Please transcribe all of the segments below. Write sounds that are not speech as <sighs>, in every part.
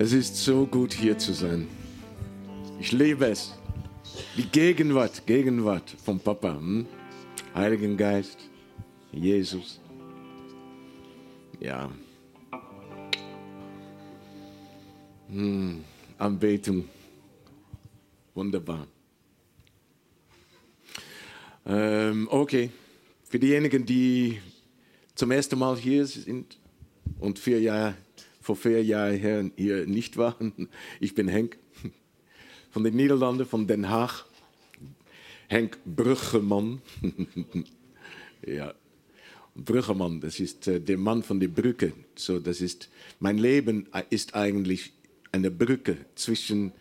Es ist so gut hier zu sein. Ich liebe es. Die Gegenwart, Gegenwart vom Papa. Hm? Heiligen Geist, Jesus. Ja. Hm. Anbetung. Wunderbar. Ähm, okay. Für diejenigen, die zum ersten Mal hier sind und vier Jahre vor vier Jahren hier nicht waren. Ich bin Henk von den Niederlanden, von Den Haag. Henk Brüggemann. <laughs> ja, Brüggemann, das ist äh, der Mann von der Brücke. So, das ist, mein Leben ist eigentlich eine Brücke zwischen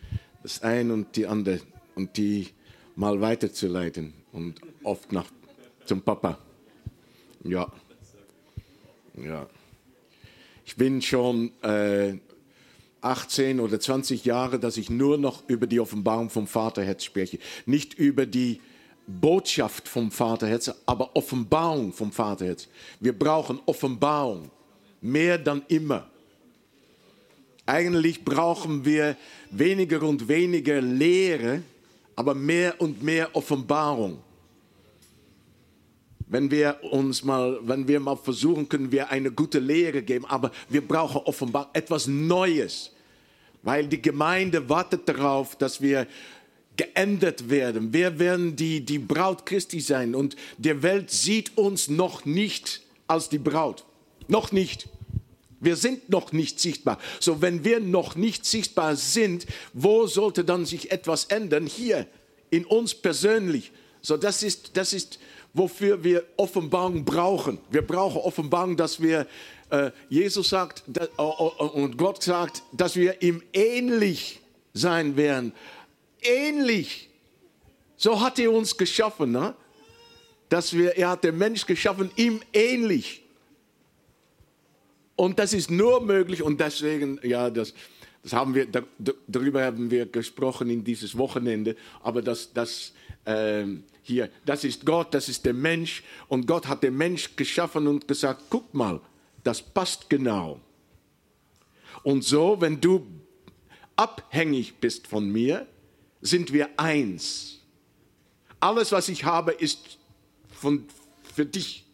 das eine und die andere und die mal weiterzuleiten und oft nach zum Papa. Ja. Ja. Ich bin schon äh, 18 oder 20 Jahre, dass ich nur noch über die Offenbarung vom Vaterherz spreche. Nicht über die Botschaft vom Vaterherz, aber Offenbarung vom Vaterherz. Wir brauchen Offenbarung, mehr dann immer. Eigentlich brauchen wir weniger und weniger Lehre, aber mehr und mehr Offenbarung wenn wir uns mal, wenn wir mal versuchen, können wir eine gute Lehre geben, aber wir brauchen offenbar etwas Neues, weil die Gemeinde wartet darauf, dass wir geändert werden. Wir werden die, die Braut Christi sein und die Welt sieht uns noch nicht als die Braut. Noch nicht. Wir sind noch nicht sichtbar. So, wenn wir noch nicht sichtbar sind, wo sollte dann sich etwas ändern? Hier, in uns persönlich. So, das ist, das ist, wofür wir Offenbarung brauchen. Wir brauchen Offenbarung, dass wir, äh, Jesus sagt dass, und Gott sagt, dass wir ihm ähnlich sein werden. Ähnlich. So hat er uns geschaffen, ne? dass wir, er hat den Mensch geschaffen, ihm ähnlich. Und das ist nur möglich und deswegen, ja, das, das haben wir, darüber haben wir gesprochen in dieses Wochenende, aber das, das, ähm, hier, das ist Gott, das ist der Mensch und Gott hat den Mensch geschaffen und gesagt, guck mal, das passt genau. Und so, wenn du abhängig bist von mir, sind wir eins. Alles, was ich habe, ist von, für dich.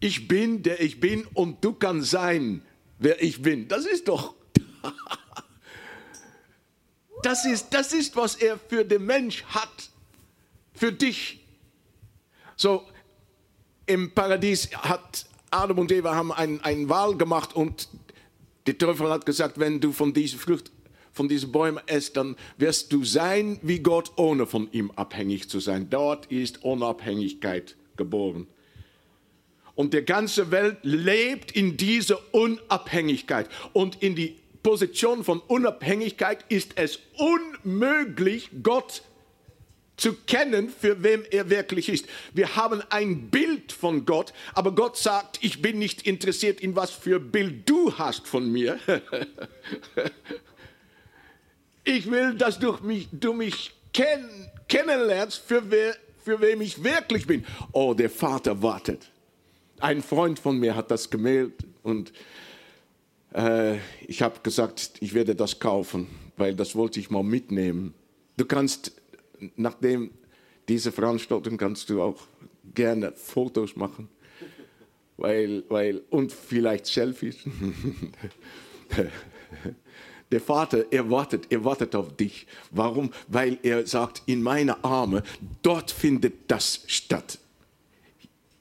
Ich bin, der ich bin und du kannst sein, wer ich bin. Das ist doch <laughs> Das ist, das ist, was er für den Mensch hat, für dich. So, im Paradies hat Adam und Eva haben ein, ein Wahl gemacht und der Teufel hat gesagt, wenn du von dieser Frucht, von diesen Bäumen esst, dann wirst du sein wie Gott, ohne von ihm abhängig zu sein. Dort ist Unabhängigkeit geboren. Und die ganze Welt lebt in dieser Unabhängigkeit und in die Position von Unabhängigkeit ist es unmöglich, Gott zu kennen, für wem er wirklich ist. Wir haben ein Bild von Gott, aber Gott sagt, ich bin nicht interessiert in was für Bild du hast von mir. <laughs> ich will, dass du mich, du mich kenn, kennenlernst, für, wer, für wem ich wirklich bin. Oh, der Vater wartet. Ein Freund von mir hat das gemeldet und ich habe gesagt, ich werde das kaufen, weil das wollte ich mal mitnehmen. Du kannst, nachdem diese Veranstaltung, kannst du auch gerne Fotos machen, weil, weil, und vielleicht Selfies. <laughs> Der Vater, er wartet, er wartet auf dich. Warum? Weil er sagt, in meine Arme, dort findet das statt.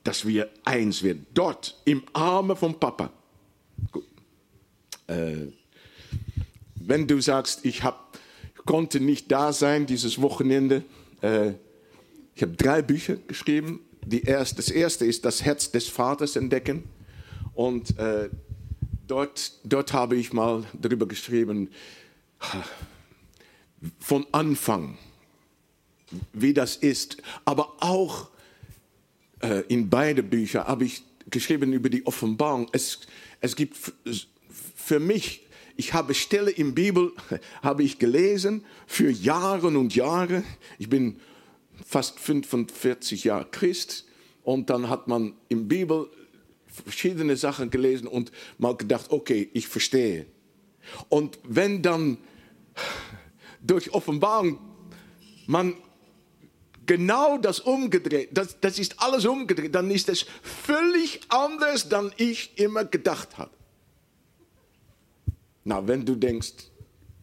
Dass wir eins werden. Dort, im Arme vom Papa. Äh, wenn du sagst, ich hab, konnte nicht da sein dieses Wochenende, äh, ich habe drei Bücher geschrieben. Die erste, das erste ist das Herz des Vaters entdecken. Und äh, dort, dort habe ich mal darüber geschrieben, von Anfang, wie das ist. Aber auch äh, in beide Bücher habe ich geschrieben über die Offenbarung. Es, es gibt für mich, ich habe Stelle im Bibel, <laughs> habe ich gelesen für Jahre und Jahre. Ich bin fast 45 Jahre Christ und dann hat man im Bibel verschiedene Sachen gelesen und mal gedacht, okay, ich verstehe. Und wenn dann <sighs> durch Offenbarung man genau das umgedreht, das, das ist alles umgedreht, dann ist es völlig anders, dann ich immer gedacht habe. Na, wenn du denkst,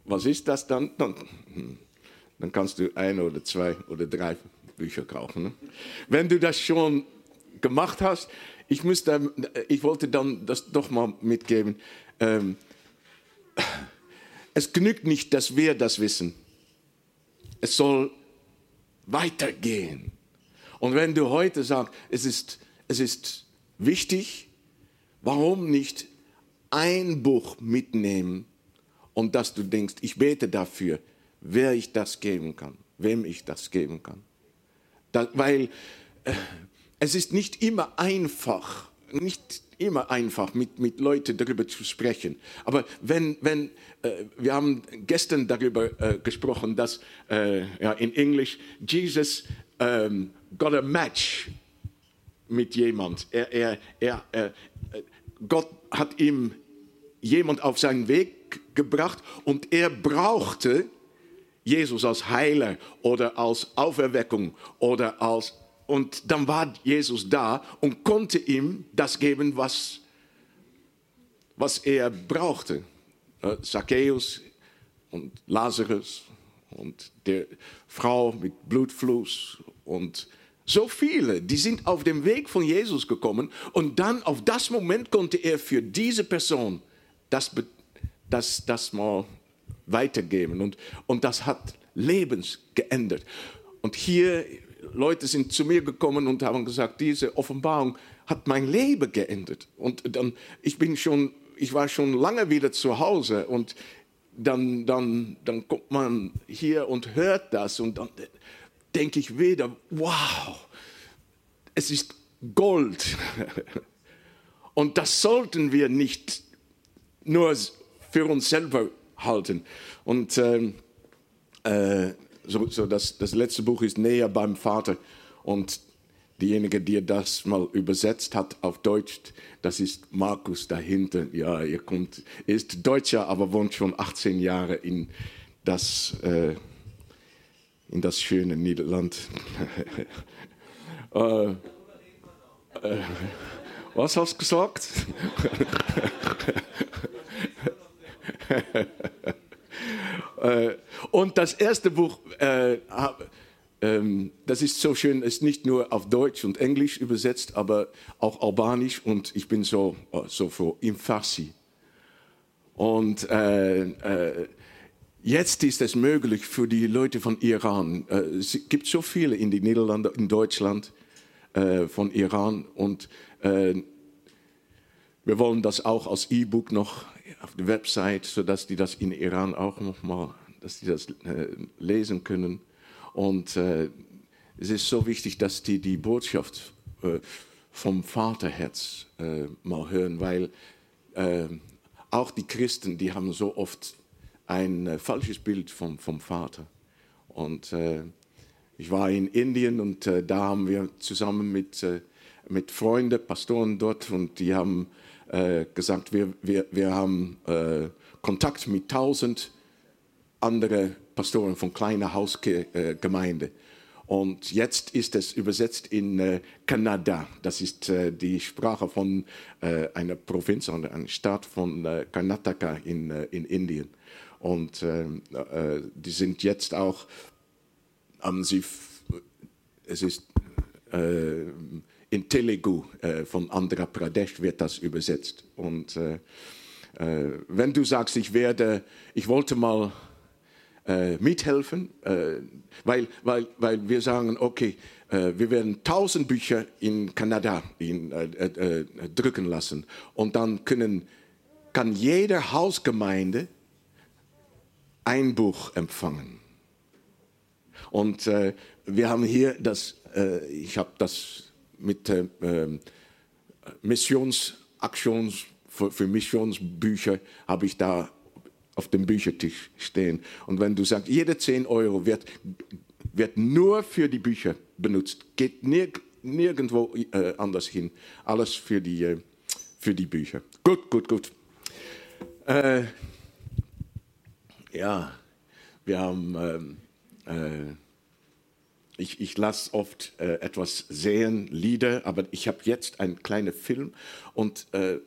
was ist das dann? Dann, hm, dann kannst du ein oder zwei oder drei Bücher kaufen. Ne? Wenn du das schon gemacht hast, ich, müsste, ich wollte dann das doch mal mitgeben. Ähm, es genügt nicht, dass wir das wissen. Es soll weitergehen. Und wenn du heute sagst, es ist, es ist wichtig, warum nicht ein Buch mitnehmen und dass du denkst, ich bete dafür, wer ich das geben kann, wem ich das geben kann. Da, weil äh, es ist nicht immer einfach, nicht immer einfach, mit, mit Leuten darüber zu sprechen. Aber wenn, wenn äh, wir haben gestern darüber äh, gesprochen, dass äh, ja, in Englisch Jesus ähm, got a match mit jemand. Er, er, er, äh, Gott hat ihm jemand auf seinen Weg gebracht und er brauchte Jesus als Heiler oder als Auferweckung oder als und dann war Jesus da und konnte ihm das geben, was, was er brauchte. Äh, Zacchaeus und Lazarus und der Frau mit Blutfluss und so viele, die sind auf dem Weg von Jesus gekommen und dann auf das Moment konnte er für diese Person das, das, das mal weitergeben und, und das hat Lebens geändert. Und hier Leute sind zu mir gekommen und haben gesagt, diese Offenbarung hat mein Leben geändert. Und dann, ich bin schon, ich war schon lange wieder zu Hause und dann, dann, dann kommt man hier und hört das und dann denke ich wieder, wow, es ist Gold. <laughs> Und das sollten wir nicht nur für uns selber halten. Und ähm, äh, so, so das, das letzte Buch ist näher beim Vater und diejenige, die das mal übersetzt hat auf Deutsch, das ist Markus dahinter. Ja, er kommt, ist Deutscher, aber wohnt schon 18 Jahre in das, äh, in das schöne Niederland. <laughs> äh, äh, was hast du gesagt? <laughs> Äh, und das erste Buch, äh, ähm, das ist so schön, ist nicht nur auf Deutsch und Englisch übersetzt, aber auch Albanisch und ich bin so, äh, so froh, im Farsi. Und äh, äh, jetzt ist es möglich für die Leute von Iran. Äh, es gibt so viele in den Niederlanden, in Deutschland von Iran und wir wollen das auch als E-Book noch auf der Website, sodass die das in Iran auch noch mal, dass die das äh, lesen können. Und äh, es ist so wichtig, dass die die Botschaft äh, vom Vaterherz äh, mal hören, weil äh, auch die Christen, die haben so oft ein äh, falsches Bild vom, vom Vater. Und ich war in Indien und da haben wir zusammen mit, mit Freunden, Pastoren dort, und die haben äh, gesagt, wir, wir, wir haben äh, Kontakt mit tausend anderen Pastoren von kleiner Hausgemeinde. Und jetzt ist es übersetzt in äh, Kanada. Das ist äh, die Sprache von äh, einer Provinz oder einer Stadt von äh, Karnataka in, äh, in Indien. Und äh, die sind jetzt auch, haben sie, es ist in Telugu äh, von Andhra Pradesh wird das übersetzt. Und äh, äh, wenn du sagst, ich werde, ich wollte mal äh, mithelfen, äh, weil, weil, weil wir sagen, okay, äh, wir werden tausend Bücher in Kanada in, drücken lassen und dann können, kann jede Hausgemeinde ein Buch empfangen. Und wir haben hier das, ich habe das mit äh, ähm, Missionsaktions, für, für Missionsbücher habe ich da auf dem Büchertisch stehen. Und wenn du sagst, jede 10 Euro wird, wird nur für die Bücher benutzt, geht nirg nirgendwo äh, anders hin. Alles für die, äh, für die Bücher. Gut, gut, gut. Äh, ja, wir haben, ähm, äh, ich, ich lasse oft äh, etwas sehen, Lieder, aber ich habe jetzt einen kleinen Film und äh,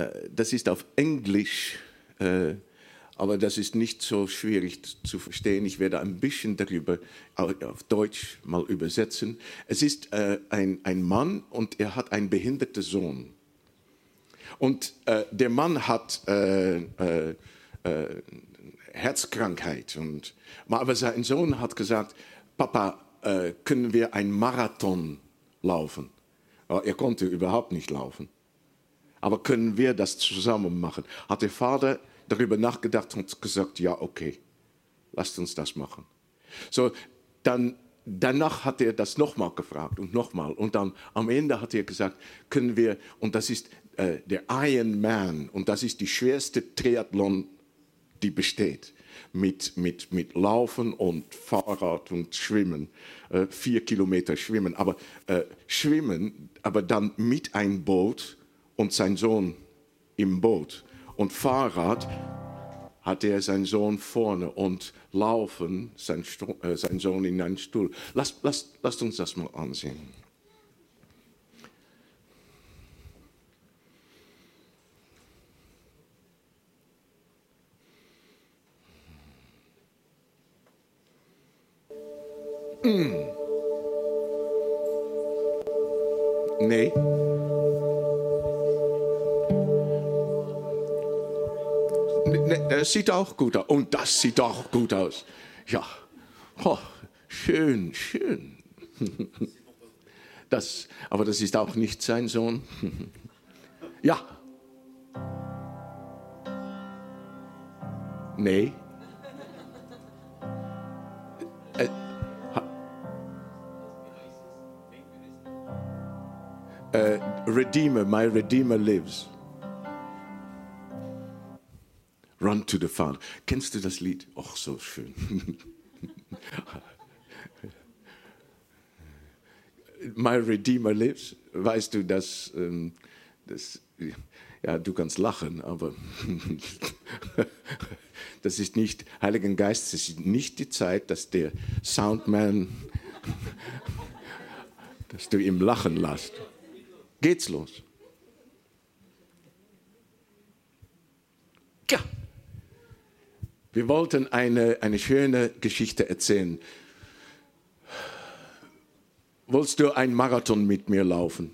äh, das ist auf Englisch, äh, aber das ist nicht so schwierig zu verstehen. Ich werde ein bisschen darüber auf Deutsch mal übersetzen. Es ist äh, ein, ein Mann und er hat einen behinderten Sohn. Und der Mann hat Herzkrankheit. Und, aber sein Sohn hat gesagt, Papa, äh, können wir einen Marathon laufen? Er konnte überhaupt nicht laufen. Aber können wir das zusammen machen? Hat der Vater darüber nachgedacht und gesagt, ja, okay, lasst uns das machen. So, dann, danach hat er das nochmal gefragt und nochmal. Und dann am Ende hat er gesagt, können wir, und das ist äh, der Iron Man, und das ist die schwerste Triathlon die besteht. Mit, mit, mit Laufen und Fahrrad und Schwimmen, äh, vier Kilometer Schwimmen, aber äh, Schwimmen, aber dann mit einem Boot und sein Sohn im Boot. Und Fahrrad hat er seinen Sohn vorne und Laufen sein, äh, sein Sohn in einen Stuhl. Lasst, lasst, lasst uns das mal ansehen. Nee. Das sieht auch gut aus. Und das sieht auch gut aus. Ja. Oh, schön, schön. Das, aber das ist auch nicht sein Sohn. Ja. Nee. Redeemer, my Redeemer lives. Run to the Father. Kennst du das Lied? Ach, so schön. <laughs> my Redeemer lives. Weißt du, dass, ähm, das, ja, du kannst lachen, aber <laughs> das ist nicht, Heiligen Geist, es ist nicht die Zeit, dass der Soundman, <laughs> dass du ihm lachen lässt geht's los. Ja, wir wollten eine, eine schöne Geschichte erzählen. Wolltest du einen Marathon mit mir laufen?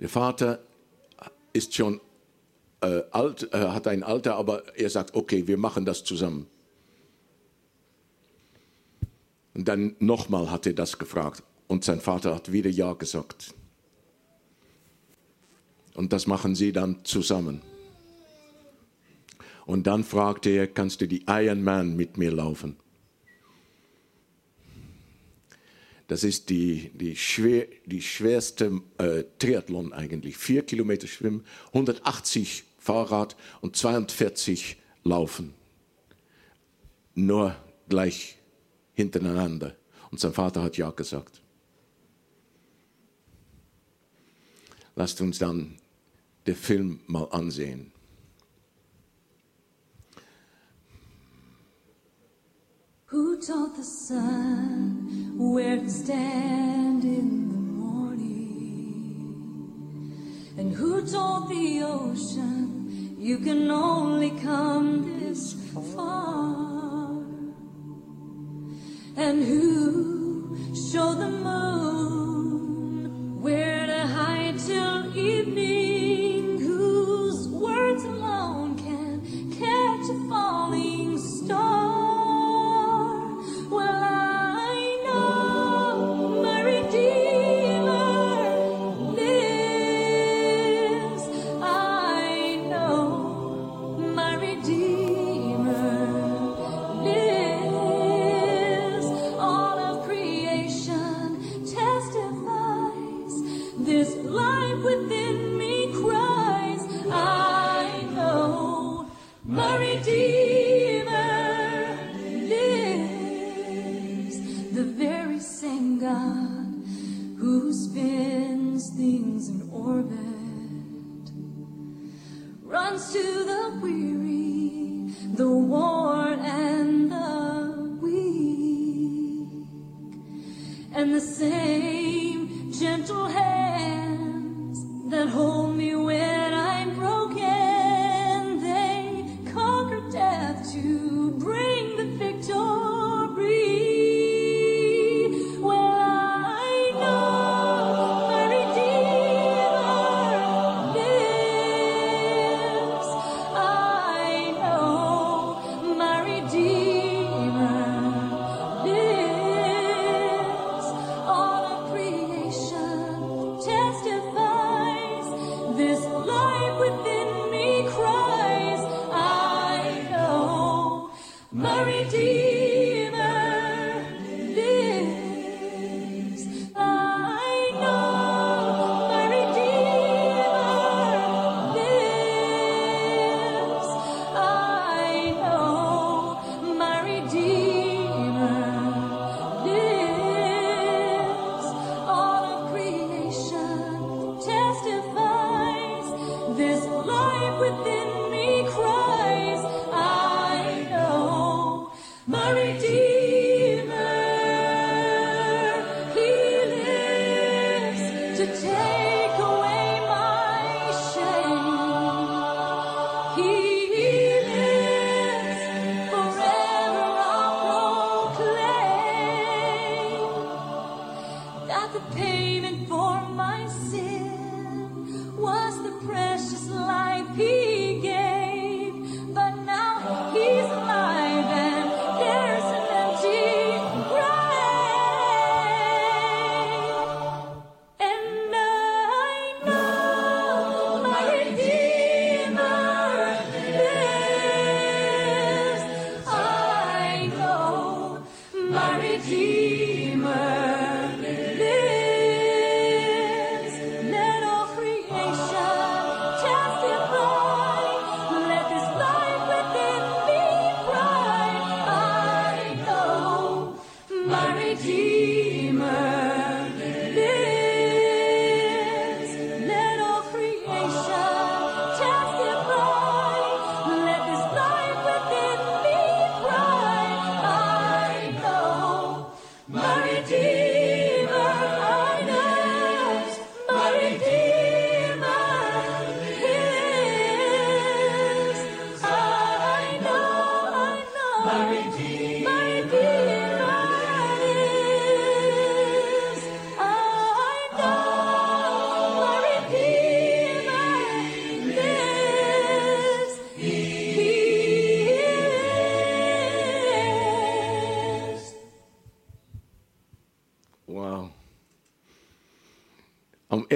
Der Vater ist schon äh, alt, äh, hat ein Alter, aber er sagt, okay, wir machen das zusammen. Und dann nochmal hat er das gefragt und sein Vater hat wieder Ja gesagt. Und das machen sie dann zusammen. Und dann fragte er, kannst du die Iron Man mit mir laufen? Das ist die, die, schwer, die schwerste äh, Triathlon eigentlich. Vier Kilometer Schwimmen, 180 Fahrrad und 42 Laufen. Nur gleich hintereinander. Und sein Vater hat ja gesagt. Lasst uns dann den Film mal ansehen. Who taught the sun where to stand in the morning? And who told the ocean you can only come this far? And who showed the moon where to hide till evening?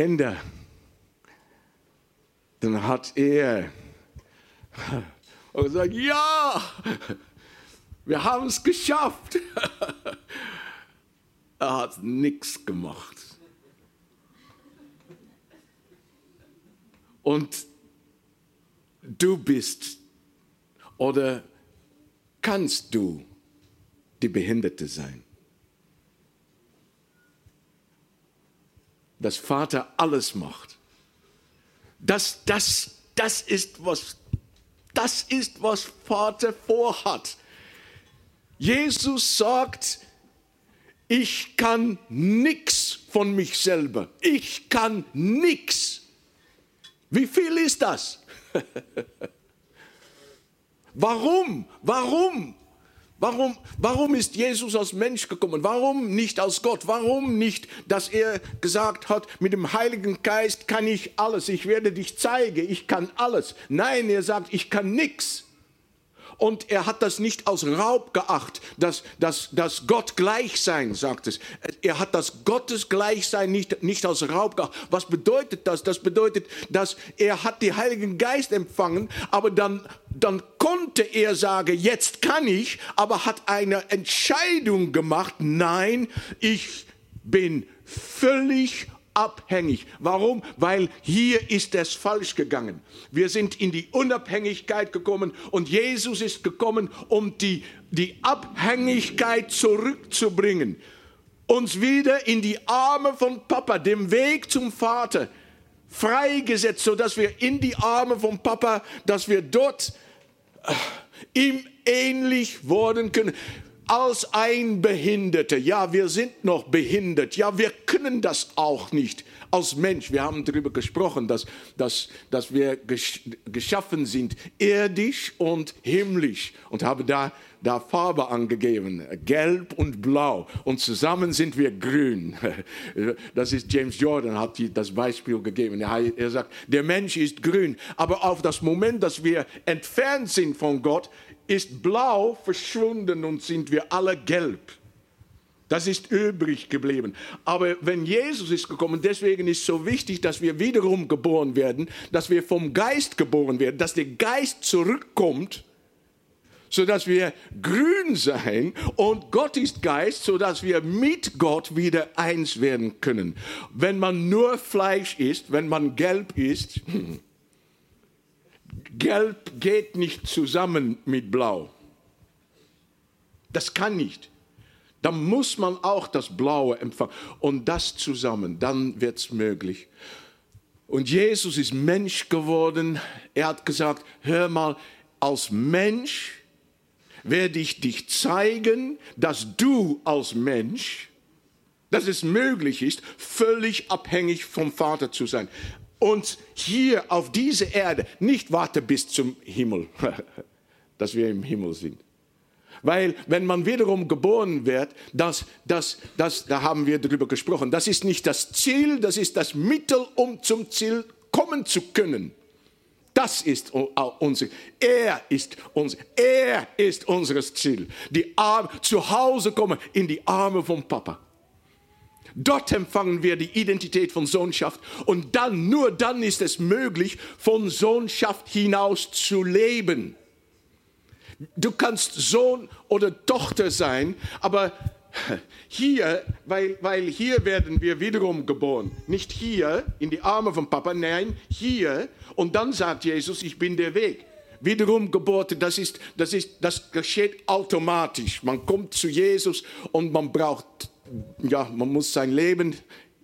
Ende, dann hat er <laughs> gesagt, ja, wir haben es geschafft. <laughs> er hat nichts gemacht. Und du bist oder kannst du die Behinderte sein. Dass Vater alles macht. Das, das, das ist was, das ist was Vater vorhat. Jesus sagt, ich kann nichts von mich selber. Ich kann nichts. Wie viel ist das? <laughs> Warum? Warum? Warum, warum ist Jesus als Mensch gekommen? Warum nicht als Gott? Warum nicht, dass er gesagt hat, mit dem Heiligen Geist kann ich alles, ich werde dich zeigen, ich kann alles. Nein, er sagt, ich kann nichts. Und er hat das nicht als Raub geachtet, dass, dass, dass Gott gleich sein, sagt es. Er hat das Gottes Gleichsein nicht, nicht als Raub geachtet. Was bedeutet das? Das bedeutet, dass er hat den Heiligen Geist empfangen, aber dann, dann konnte er sagen, jetzt kann ich, aber hat eine Entscheidung gemacht, nein, ich bin völlig abhängig. Warum? Weil hier ist es falsch gegangen. Wir sind in die Unabhängigkeit gekommen und Jesus ist gekommen, um die, die Abhängigkeit zurückzubringen. Uns wieder in die Arme von Papa, dem Weg zum Vater. freigesetzt, sodass wir in die Arme vom Papa, dass wir dort äh, ihm ähnlich worden können. Als ein Behinderter. Ja, wir sind noch behindert. Ja, wir können das auch nicht als Mensch. Wir haben darüber gesprochen, dass, dass, dass wir gesch geschaffen sind, irdisch und himmlisch. Und habe da, da Farbe angegeben, gelb und blau. Und zusammen sind wir grün. <laughs> Das ist James Jordan, hat das Beispiel gegeben. Er sagt, der Mensch ist grün. Aber auf das Moment, dass wir entfernt sind von Gott, ist blau verschwunden und sind wir alle gelb. Das ist übrig geblieben. Aber wenn Jesus ist gekommen, deswegen ist es so wichtig, dass wir wiederum geboren werden, dass wir vom Geist geboren werden, dass der Geist zurückkommt, sodass wir grün sein und Gott ist Geist, sodass wir mit Gott wieder eins werden können. Wenn man nur Fleisch isst, wenn man gelb ist, Gelb geht nicht zusammen mit Blau. Das kann nicht. Dann muss man auch das Blaue empfangen. Und das zusammen, dann wird es möglich. Und Jesus ist Mensch geworden. Er hat gesagt, hör mal, als Mensch werde ich dich zeigen, dass du als Mensch, dass es möglich ist, völlig abhängig vom Vater zu sein uns hier auf dieser Erde nicht warten bis zum Himmel, <laughs> dass wir im Himmel sind. Weil wenn man wiederum geboren wird, das, das, das, da haben wir darüber gesprochen, das ist nicht das Ziel, das ist das Mittel, um zum Ziel kommen zu können. Das ist unser, er ist unser, er ist unseres Ziel. Die Arme, zu Hause kommen in die Arme vom Papa. Dort empfangen wir die Identität von Sohnschaft und dann, nur dann ist es möglich, von Sohnschaft hinaus zu leben. Du kannst Sohn oder Tochter sein, aber hier, weil, weil hier werden wir wiederum geboren. Nicht hier in die Arme von Papa, nein, hier. Und dann sagt Jesus, ich bin der Weg. Wiederum Geburt, das, ist, das, ist, das geschieht automatisch. Man kommt zu Jesus und man braucht ja, man muss sein Leben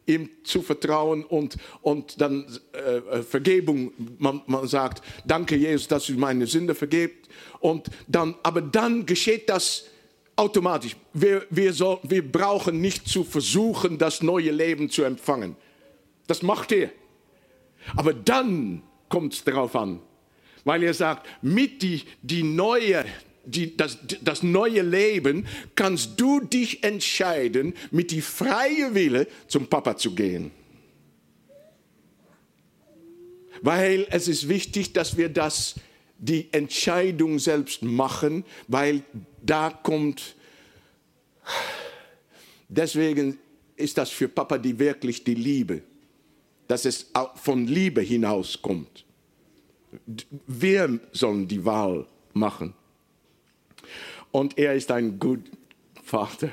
ihm zu vertrauen und, und dann äh, Vergebung, man, man sagt, danke Jesus, dass du meine Sünde vergebt. Und dann, aber dann geschieht das automatisch. Wir, wir, soll, wir brauchen nicht zu versuchen, das neue Leben zu empfangen. Das macht er. Aber dann kommt es darauf an, weil er sagt, mit die, die neue die, das, das neue Leben, kannst du dich entscheiden, mit die freie Wille zum Papa zu gehen. Weil es ist wichtig, dass wir das, die Entscheidung selbst machen, weil da kommt, deswegen ist das für Papa die wirklich die Liebe, dass es von Liebe hinauskommt. Wir sollen die Wahl machen. Und er ist ein guter Vater.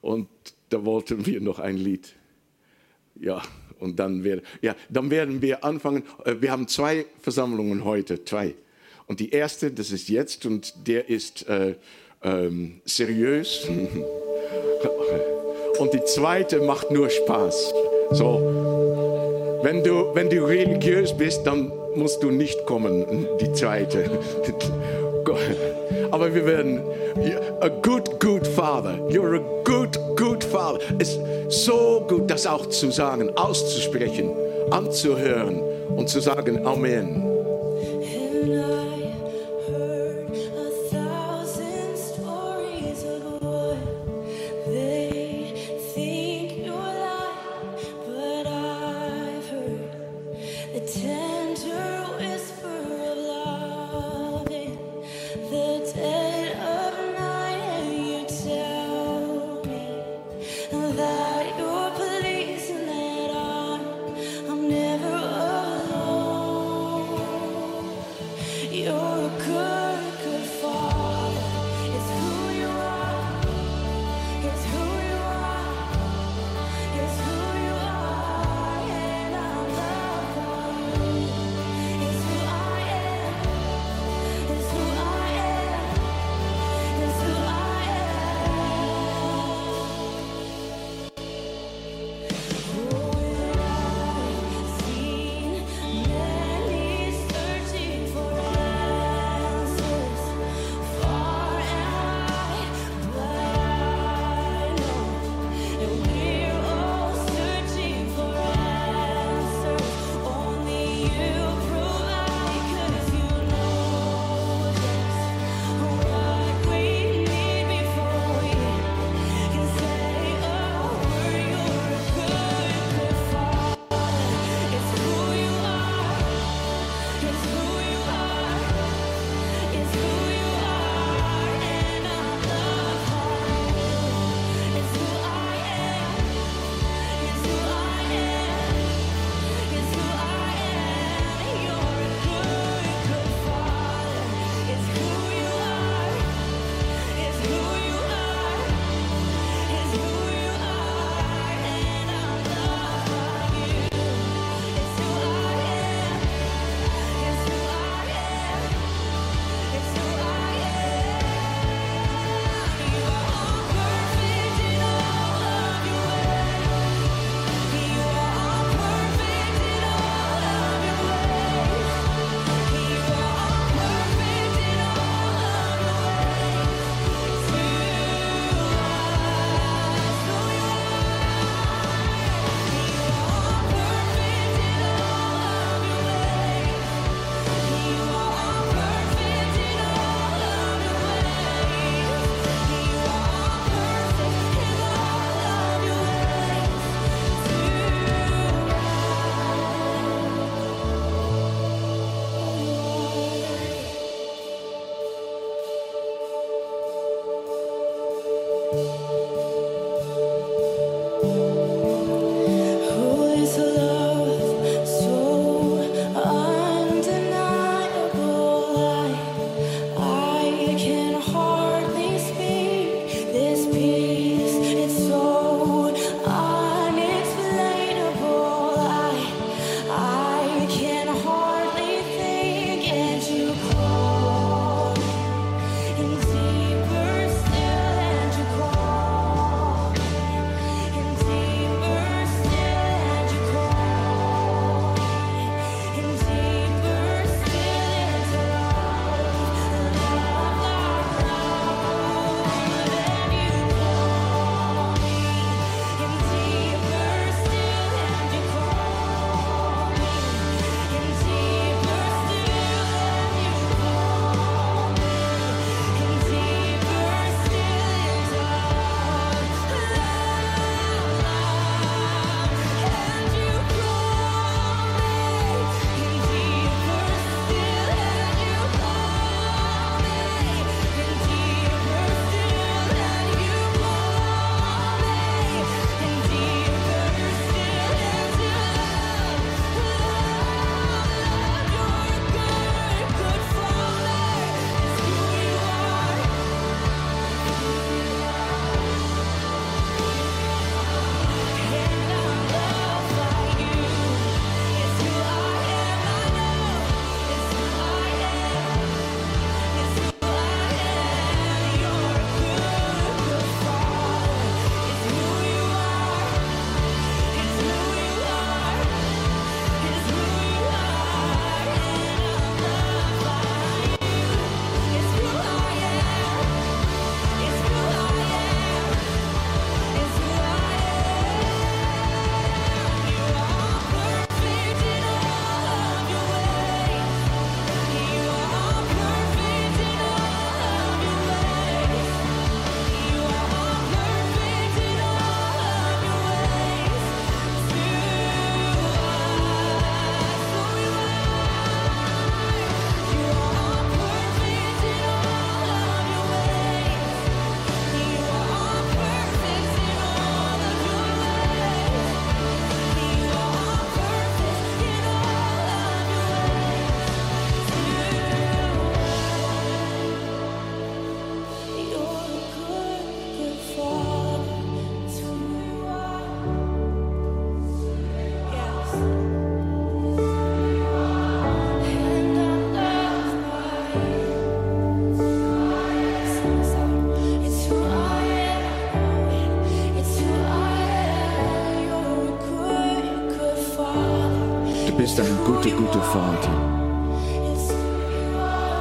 Und da wollten wir noch ein Lied. Ja, und dann, wär, ja, dann werden wir anfangen. Äh, wir haben zwei Versammlungen heute, zwei. Und die erste, das ist jetzt, und der ist äh, ähm, seriös. <laughs> Und die zweite macht nur Spaß. So, wenn du, wenn du religiös bist, dann musst du nicht kommen, die zweite. <laughs> Aber wir werden, a good, good father. You're a good, good father. Es ist so gut, das auch zu sagen, auszusprechen, anzuhören und zu sagen Amen.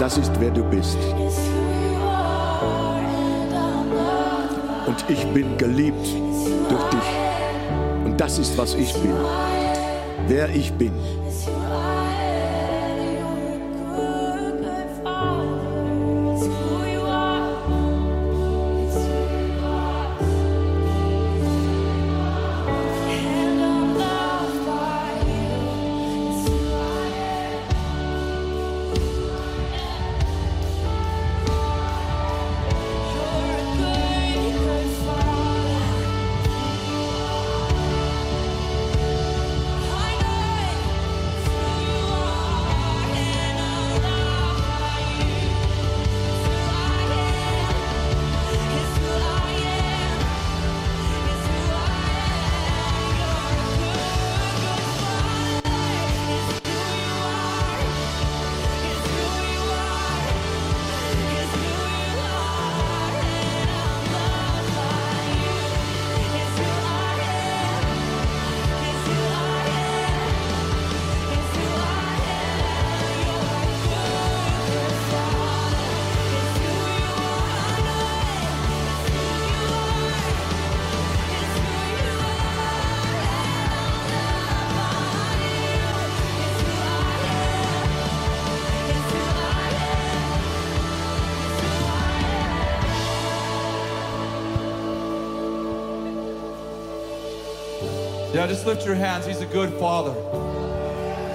Das ist, wer du bist. Und ich bin geliebt durch dich. Und das ist, was ich bin. Wer ich bin. Yeah, just lift your hands. He's a good father.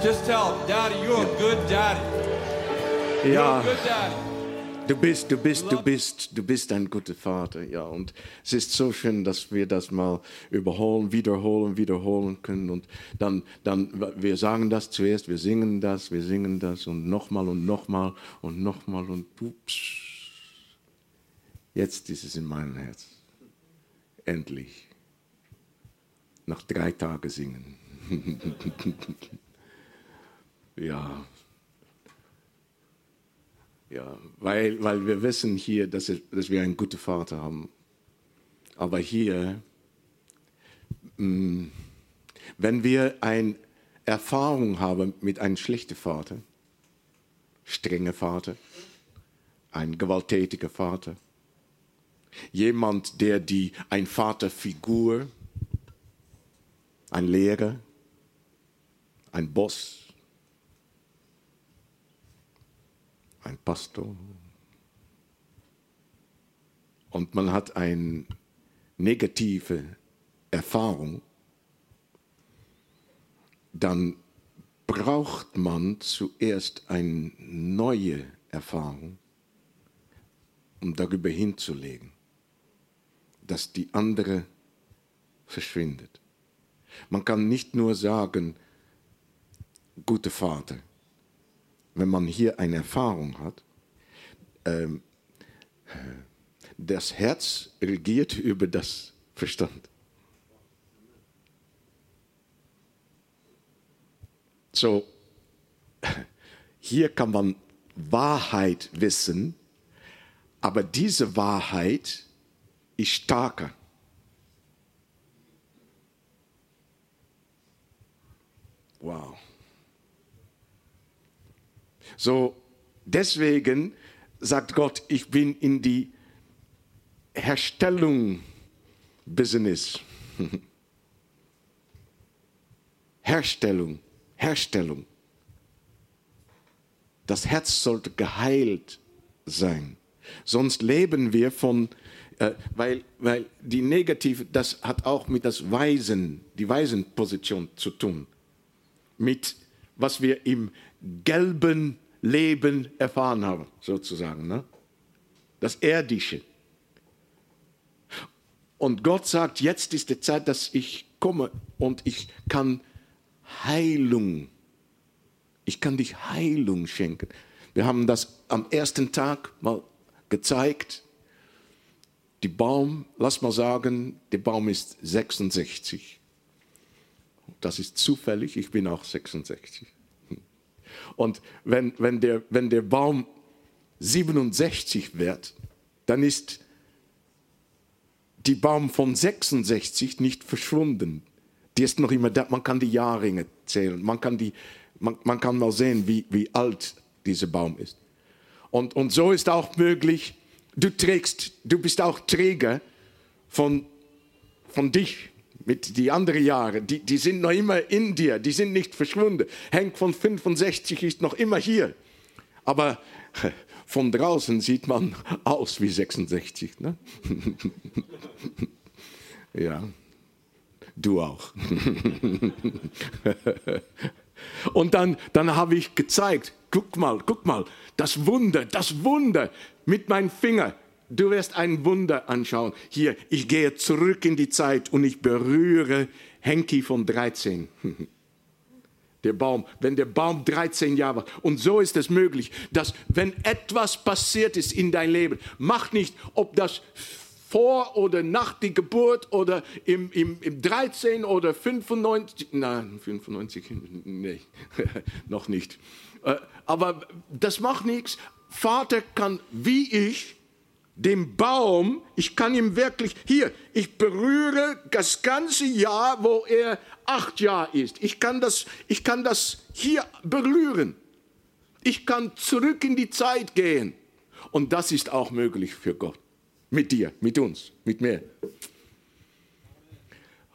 Just tell him, Daddy, you're a good daddy. You're Ja. a good daddy. Du bist, du bist, du bist, du bist ein guter Vater, ja. Und es ist so schön, dass wir das mal überholen, wiederholen, wiederholen können. Und dann, dann, wir sagen das zuerst, wir singen das, wir singen das und nochmal und nochmal und nochmal und ups. Jetzt ist es in meinem Herz. Endlich. Nach drei Tagen singen. <laughs> ja. Ja, weil, weil wir wissen hier, dass, es, dass wir einen guten Vater haben. Aber hier, mh, wenn wir eine Erfahrung haben mit einem schlechten Vater, strenger Vater, ein gewalttätiger Vater, jemand, der die, ein Vaterfigur, ein Lehrer, ein Boss, ein Pastor. Und man hat eine negative Erfahrung, dann braucht man zuerst eine neue Erfahrung, um darüber hinzulegen, dass die andere verschwindet. Man kann nicht nur sagen, guter Vater, wenn man hier eine Erfahrung hat, ähm, das Herz regiert über das Verstand. So, hier kann man Wahrheit wissen, aber diese Wahrheit ist stärker. Wow. So, deswegen sagt Gott, ich bin in die Herstellung Business. <laughs> Herstellung, Herstellung. Das Herz sollte geheilt sein. Sonst leben wir von, äh, weil, weil die negative, das hat auch mit das Weisen, die Weisenposition zu tun. Mit was wir im gelben Leben erfahren haben, sozusagen. Ne? Das Erdische. Und Gott sagt, jetzt ist die Zeit, dass ich komme und ich kann Heilung, ich kann dich Heilung schenken. Wir haben das am ersten Tag mal gezeigt. Die Baum, lass mal sagen, der Baum ist 66. Das ist zufällig, ich bin auch 66. Und wenn, wenn, der, wenn der Baum 67 wird, dann ist die Baum von 66 nicht verschwunden. Die ist noch immer da. Man kann die Jahrringe zählen, man kann die Man, man kann mal sehen, wie, wie alt dieser Baum ist. Und, und so ist auch möglich, du trägst, du bist auch Träger von, von dich mit die anderen Jahre. Die, die sind noch immer in dir, die sind nicht verschwunden. Henk von 65 ist noch immer hier. Aber <laughs> von draußen sieht man aus wie 66. Ne? <laughs> ja, du auch. <laughs> Und dann, dann habe ich gezeigt, guck mal, guck mal, das Wunder, das Wunder mit meinem Finger. Du wirst ein Wunder anschauen. Hier, ich gehe zurück in die Zeit und ich berühre Henki von 13. <laughs> Der Baum, wenn der Baum 13 Jahre war. Und so ist es möglich, dass wenn etwas passiert ist in dein Leben, mach nicht, ob das vor oder nach der Geburt oder im, im, im 13 oder 95, nein, 95, <laughs> nee, <laughs> noch nicht. Äh, Aber das macht nichts. Vater kann, wie ich, dem Baum, ich kann ihm wirklich, hier, ich berühre das ganze Jahr, wo er acht Jahre ist. Ich kann das, ich kann das hier berühren. Ich kann zurück in die Zeit gehen. Und das ist auch möglich für Gott. Mit dir, mit uns, mit mir.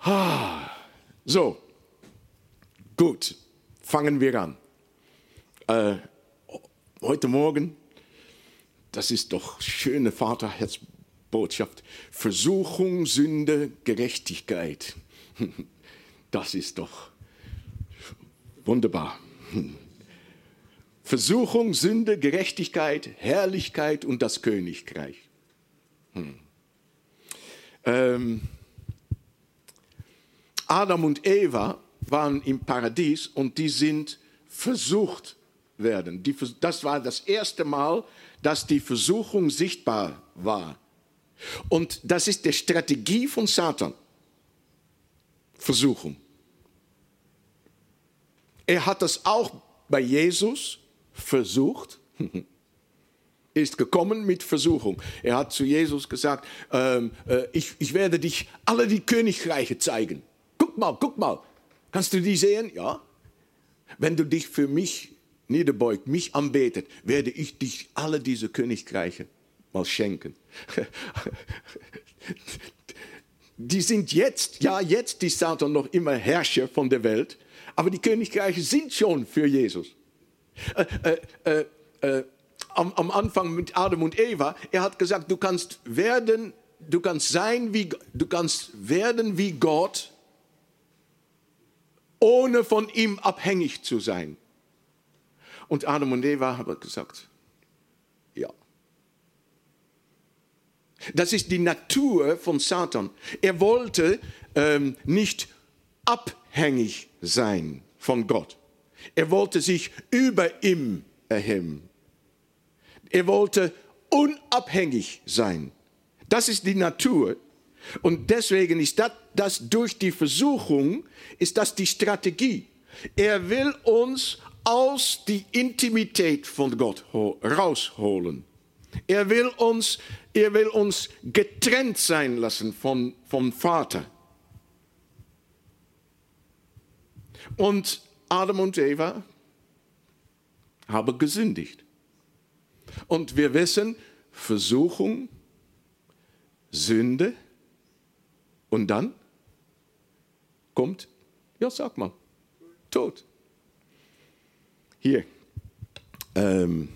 Ah, So, gut, fangen wir an. Äh, heute Morgen, das ist doch schöne Vaterherzbotschaft. Versuchung, Sünde, Gerechtigkeit. <laughs> Das ist doch wunderbar. <laughs> Versuchung, Sünde, Gerechtigkeit, Herrlichkeit und das Königreich. Hm. Ähm, Adam und Eva waren im Paradies und die sind versucht werden. Die, das war das erste Mal, dass die Versuchung sichtbar war. Und das ist die Strategie von Satan. Versuchung. Er hat das auch bei Jesus versucht. <laughs> ist gekommen mit Versuchung. Er hat zu Jesus gesagt, ähm, äh, ich, ich werde dich alle die Königreiche zeigen. Guck mal, guck mal. Kannst du die sehen? Ja. Wenn du dich für mich niederbeugt, mich anbetet, werde ich dich alle diese Königreiche mal schenken. <laughs> Die sind jetzt, ja, jetzt ist Satan noch immer Herrscher von der Welt, aber die Königreiche sind schon für Jesus. Äh, äh, äh, äh am, am Anfang mit Adam und Eva, er hat gesagt, du kannst werden, du kannst sein wie, du kannst werden wie Gott, ohne von ihm abhängig zu sein. Und Adam und Eva haben gesagt, ja. Das ist die Natur von Satan. Er wollte ähm, nicht abhängig sein von Gott. Er wollte sich über ihm erheben. Er wollte unabhängig sein. Das ist die Natur. Und deswegen ist das, das durch die Versuchung, ist das die Strategie. Er will uns aus die Intimität von Gott rausholen. Er will uns, er will uns getrennt sein lassen von, vom Vater. Und Adam und Eva haben gesündigt. Und wir wissen, Versuchung, Sünde und dann kommt, ja sag mal, Tod. Hier, ähm,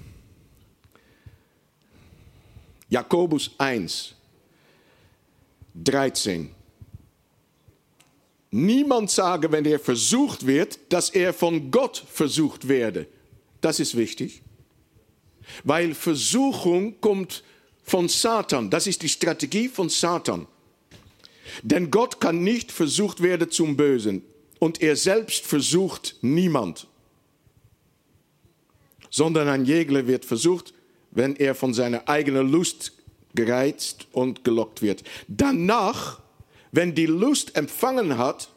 Jakobus 1, 13. Niemand sage, wenn er versucht wird, dass er von Gott versucht werde. Das ist wichtig. Weil Versuchung kommt von Satan. Das ist die Strategie von Satan. Denn Gott kann nicht versucht werden zum Bösen. Und er selbst versucht niemand. Sondern ein Jäger wird versucht, wenn er von seiner eigenen Lust gereizt und gelockt wird. Danach, wenn die Lust empfangen hat,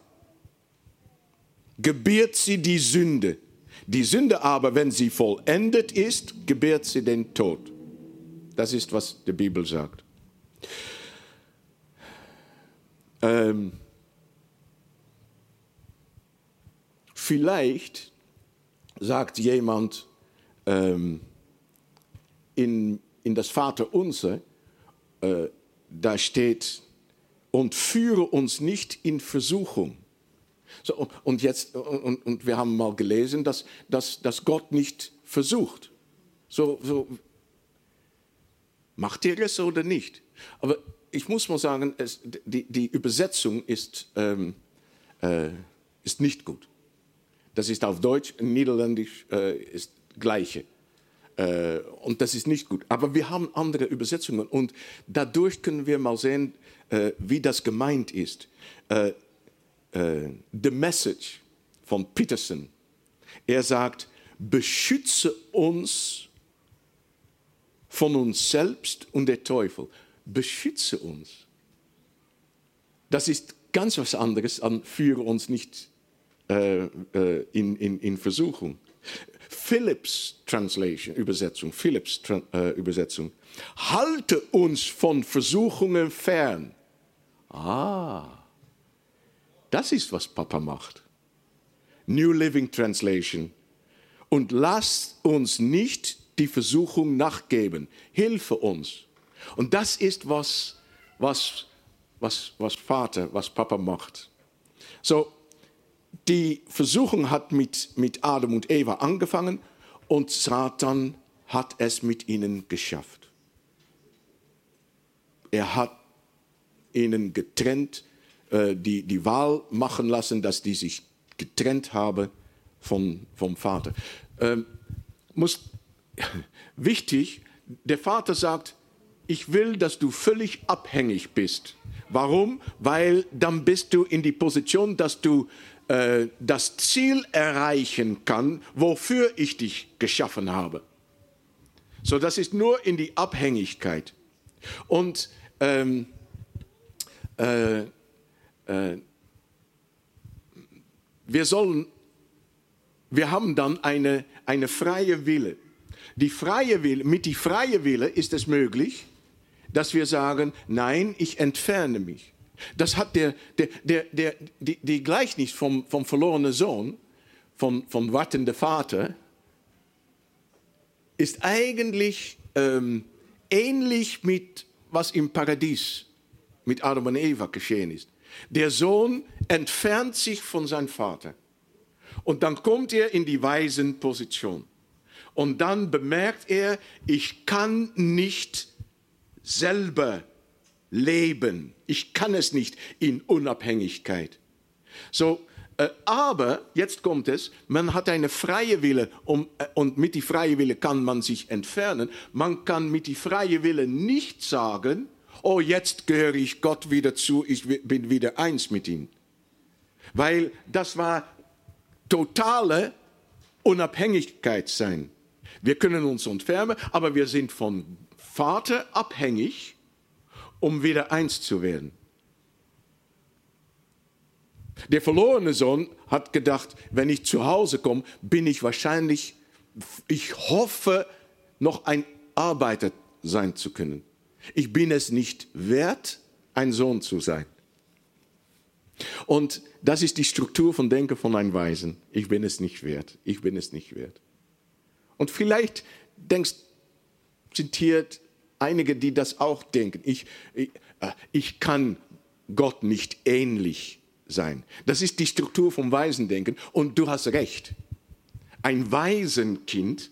gebiert sie die Sünde. Die Sünde aber, wenn sie vollendet ist, gebärt sie den Tod. Das ist, was die Bibel sagt. Ähm, vielleicht sagt jemand ähm, in, in das Vaterunser, äh, da steht, und führe uns nicht in Versuchung. So, und- jetzt, und, und wir haben mal gelesen, dass, dass, dass Gott nicht versucht. So, so, macht er es oder nicht? Aber ich muss mal sagen, es, die, die Übersetzung ist, ähm, äh, ist nicht gut. Das ist auf Deutsch, Niederländisch äh, ist gleiche. Äh, und das ist nicht gut. Aber wir haben andere Übersetzungen und dadurch können wir mal sehen, äh, wie das gemeint ist. Äh, äh, The Message von Peterson. Er sagt, beschütze uns von uns selbst und der Teufel. Beschütze uns. Das ist ganz was anderes an führe uns nicht äh, äh, in, in, in Versuchung. Philips Translation, Übersetzung, Philips äh, Übersetzung. Halte uns von Versuchungen fern. Ah, das ist, was Papa macht. New Living Translation. Und lass uns nicht die Versuchung nachgeben. Hilfe uns. Und das ist, was, was, was, was Vater, was Papa macht. So, die Versuchung hat mit, mit Adam und Eva angefangen und Satan hat es mit ihnen geschafft. Er hat ihnen getrennt, äh, die, die Wahl machen lassen, dass die sich getrennt haben von, vom Vater. Ähm, muss, <laughs> wichtig, der Vater sagt, ich will, dass du völlig abhängig bist. Warum? Weil dann bist du in die Position, dass du äh, das Ziel erreichen kann, wofür ich dich geschaffen habe. So, das ist nur in die Abhängigkeit. Und ähm, äh, äh, wir sollen, wir haben dann eine, eine freie Wille. Die freie Wille, mit die freie Wille ist es möglich, dass wir sagen, nein, ich entferne mich. Das hat der, der, der, der, die, die Gleichnis vom, vom verlorenen Sohn, vom, vom wartenden Vater, ist eigentlich ähm, ähnlich mit was im Paradies mit Adam und Eva geschehen ist. Der Sohn entfernt sich von seinem Vater. Und dann kommt er in die Waisenposition und dann bemerkt er, ich kann nicht selber leben. Ich kann es nicht in Unabhängigkeit. So, äh, aber jetzt kommt es, man hat eine freie Wille um, äh, und mit die freie Wille kann man sich entfernen. Man kann mit die freie Wille nicht sagen, oh, jetzt gehöre ich Gott wieder zu, ich bin wieder eins mit ihm. Weil das war totale Unabhängigkeit sein. Wir können uns entfernen, aber wir sind vom Vater abhängig, um wieder eins zu werden. Der verlorene Sohn hat gedacht, wenn ich zu Hause komme, bin ich wahrscheinlich, ich hoffe, noch ein Arbeiter sein zu können. Ich bin es nicht wert, ein Sohn zu sein. Und das ist die Struktur von Denken von einem Weisen. Ich bin es nicht wert. Ich bin es nicht wert. Und vielleicht denkst, hier einige, die das auch denken. Ich, ich, äh, ich kann Gott nicht ähnlich sein. Das ist die Struktur vom Waisendenken. Und du hast recht. Ein Waisenkind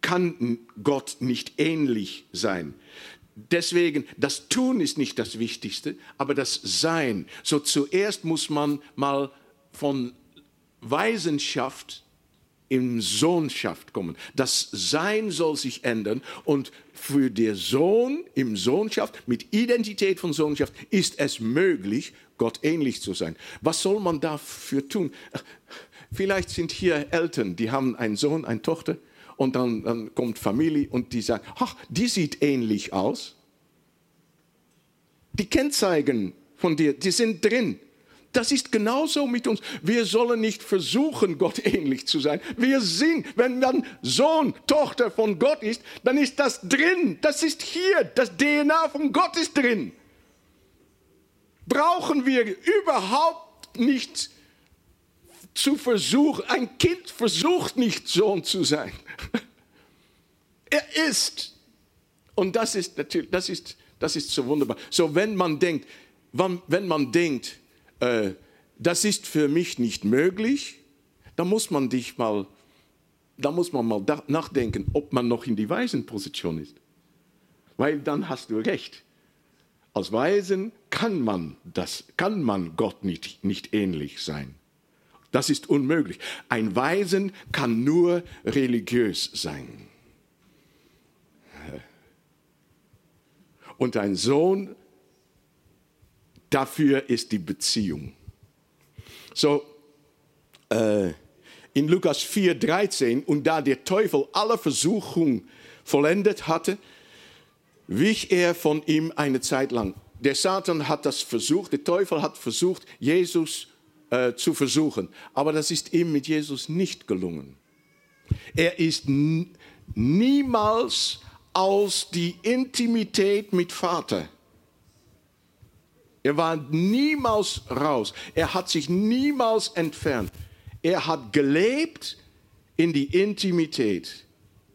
kann Gott nicht ähnlich sein. Deswegen, das Tun ist nicht das Wichtigste, aber das Sein. So zuerst muss man mal von Weisenschaft in Sohnschaft kommen. Das Sein soll sich ändern und für den Sohn im Sohnschaft, mit Identität von Sohnschaft, ist es möglich, Gott ähnlich zu sein. Was soll man dafür tun? Vielleicht sind hier Eltern, die haben einen Sohn, eine Tochter und dann, dann kommt Familie und die sagen, ach, die sieht ähnlich aus. Die Kennzeichen von dir, die sind drin. Das ist genauso mit uns. Wir sollen nicht versuchen, Gott <laughs> ähnlich zu sein. Wir sind, wenn man Sohn, Tochter von Gott ist, dann ist das drin. Das ist hier. Das DNA von Gott ist drin. Brauchen wir überhaupt nicht zu versuchen, ein Kind versucht nicht Sohn zu sein. <laughs> Er ist. Und das ist natürlich, das ist, das ist so wunderbar. So, wenn man denkt, wenn, wenn man denkt, äh, das ist für mich nicht möglich, dann muss man dich mal, da muss man mal da- nachdenken, ob man noch in die Waisenposition ist. Weil dann hast du recht. Als Weisen kann man das, kann man Gott nicht, nicht ähnlich sein. Das ist unmöglich. Ein Weisen kann nur religiös sein. Und ein Sohn, dafür ist die Beziehung. So, äh, in Lukas 4,13, und da der Teufel alle Versuchung vollendet hatte, wich er von ihm eine Zeit lang. Der Satan hat das versucht, der Teufel hat versucht, Jesus äh, zu versuchen. Aber das ist ihm mit Jesus nicht gelungen. Er ist niemals aus die Intimität mit Vater. Er war niemals raus. Er hat sich niemals entfernt. Er hat gelebt in die Intimität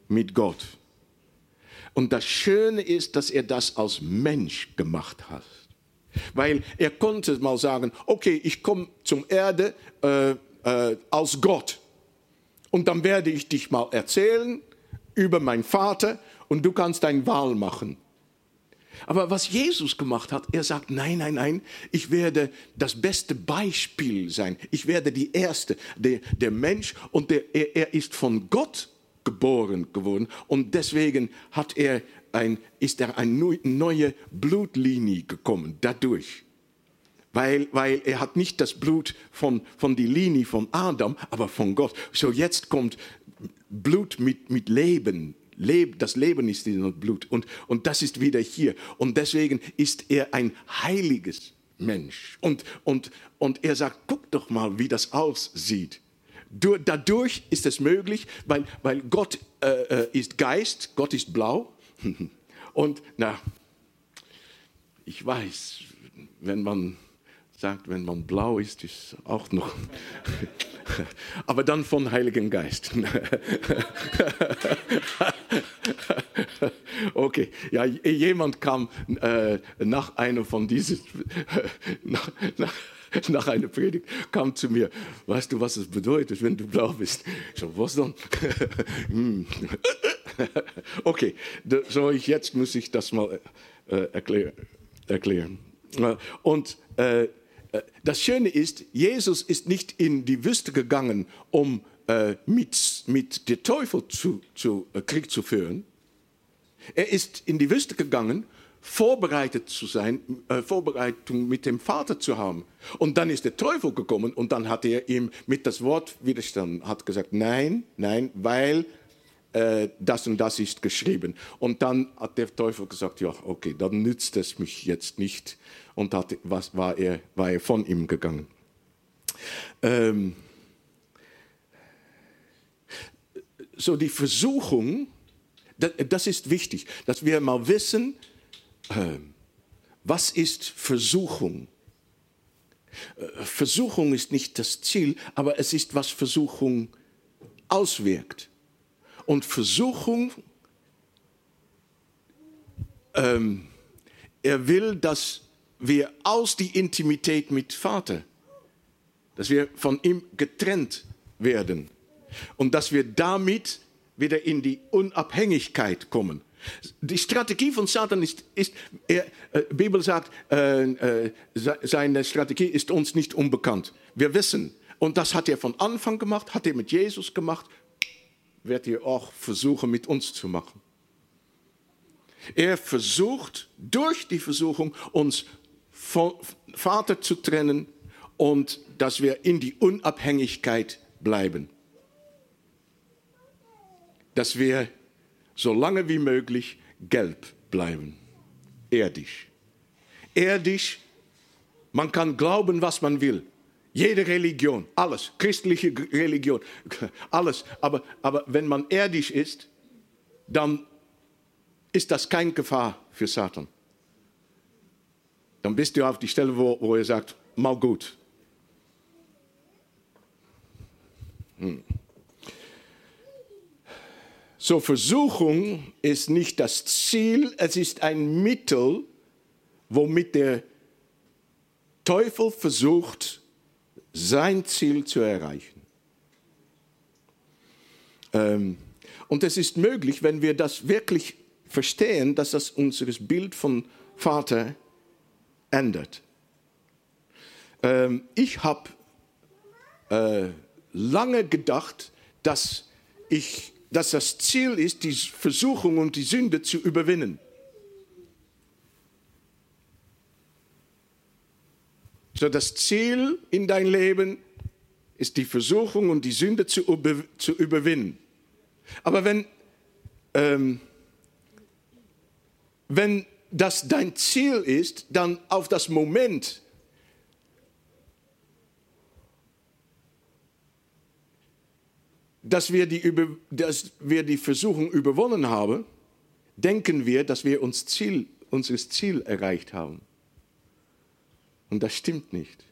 mit Gott. Und das Schöne ist, dass er das als Mensch gemacht hat. Weil er konnte mal sagen, okay, ich komme zum Erde äh, äh, als Gott. Und dann werde ich dich mal erzählen über meinen Vater und du kannst deine Wahl machen. Aber was Jesus gemacht hat, er sagt, nein, nein, nein, ich werde das beste Beispiel sein. Ich werde die Erste, der, der Mensch und der, er, er ist von Gott geboren geworden und deswegen hat er ein, ist er eine neu- neue Blutlinie gekommen, dadurch. Weil, weil er hat nicht das Blut von, von die Linie von Adam, aber von Gott. So jetzt kommt Blut mit, mit Leben. Das Leben ist in dem Blut. Und, und das ist wieder hier. Und deswegen ist er ein heiliges Mensch. Und, und, und er sagt, guck doch mal, wie das aussieht. Du, dadurch ist es möglich, weil, weil Gott äh, äh, ist Geist, Gott ist blau. <laughs> Und na, ich weiß, wenn man sagt, wenn man blau ist, ist auch noch. <laughs> Aber dann von Heiligen Geist. <laughs> <laughs> Okay, ja, jemand kam äh, nach einer von diesen, <laughs> nach, nach, nach einer Predigt, kam zu mir, weißt du, was es bedeutet, wenn du blau bist? Ich so, was dann? <laughs> Hm. okay, so ich, jetzt muss ich das mal äh, erklär, erklären. Äh, Und äh, äh, das Schöne ist, Jesus ist nicht in die Wüste gegangen, um äh, mit, mit dem Teufel zu, zu, äh, Krieg zu führen. Er ist in die Wüste gegangen, vorbereitet zu sein, äh, Vorbereitung mit dem Vater zu haben. Und dann ist der Teufel gekommen und dann hat er ihm mit das Wort widerstanden, hat gesagt, nein, nein, weil äh, das und das ist geschrieben. Und dann hat der Teufel gesagt, ja, okay, dann nützt es mich jetzt nicht. Und hat, was war, er, war er von ihm gegangen. Ähm, so die Versuchung, das, ist wichtig, dass wir mal wissen, äh, was ist Versuchung? Äh, Versuchung ist nicht das Ziel, aber es ist, was Versuchung auswirkt. Und Versuchung, ähm, er will, dass wir aus die Intimität mit Vater, dass wir von ihm getrennt werden und dass wir damit wieder in die Unabhängigkeit kommen. Die Strategie von Satan ist, ist er, äh, Bibel sagt, äh, äh, se- seine Strategie ist uns nicht unbekannt. Wir wissen, und das hat er von Anfang gemacht, hat er mit Jesus gemacht, wird er auch versuchen mit uns zu machen. Er versucht durch die Versuchung uns vom Vater zu trennen und dass wir in die Unabhängigkeit bleiben. Dass wir so lange wie möglich gelb bleiben, erdisch. Erdisch, man kann glauben, was man will. Jede Religion, alles, christliche Religion, <laughs> alles. Aber, aber wenn man erdisch ist, dann ist das keine Gefahr für Satan. Dann bist du auf die Stelle, wo, wo er sagt, mal gut. So, Versuchung ist nicht das Ziel, es ist ein Mittel, womit der Teufel versucht, sein Ziel zu erreichen. Ähm, und es ist möglich, wenn wir das wirklich verstehen, dass das unser Bild von Vater ändert. Ähm, ich habe äh, lange gedacht, dass, ich, dass das Ziel ist, die Versuchung und die Sünde zu überwinnen. So das Ziel in dein Leben ist die Versuchung und die Sünde zu, über, zu überwinden. Aber wenn, ähm, wenn das dein Ziel ist, dann auf das Moment, dass wir die, dass wir die Versuchung überwonnen haben, denken wir, dass wir uns Ziel, unseres Ziel erreicht haben. Und das stimmt nicht.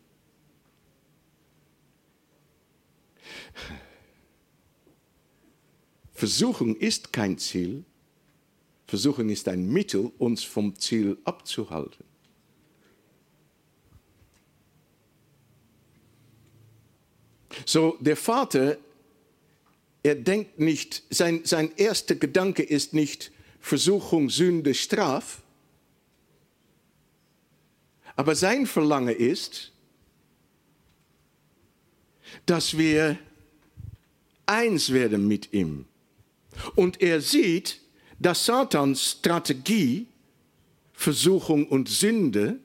Versuchung ist kein Ziel. Versuchung ist ein Mittel, uns vom Ziel abzuhalten. So, der Vater, er denkt nicht, sein, sein erster Gedanke ist nicht Versuchung, Sünde, Straf, aber sein Verlangen ist, dass wir eins werden mit ihm. Und er sieht, dass Satans Strategie, Versuchung und Sünde,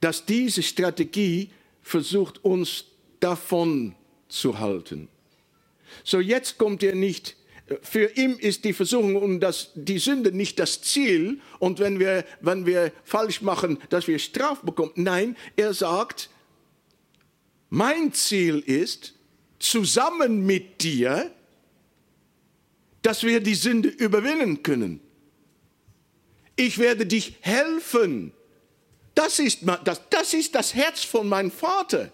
dass diese Strategie versucht, uns davon zu halten. So jetzt kommt er nicht, für ihn ist die Versuchung und das, die Sünde nicht das Ziel und wenn wir, wenn wir falsch machen, dass wir Straf bekommen. Nein, er sagt, mein Ziel ist, zusammen mit dir, dass wir die Sünde überwinden können. Ich werde dich helfen. Das ist, das, das ist das Herz von meinem Vater.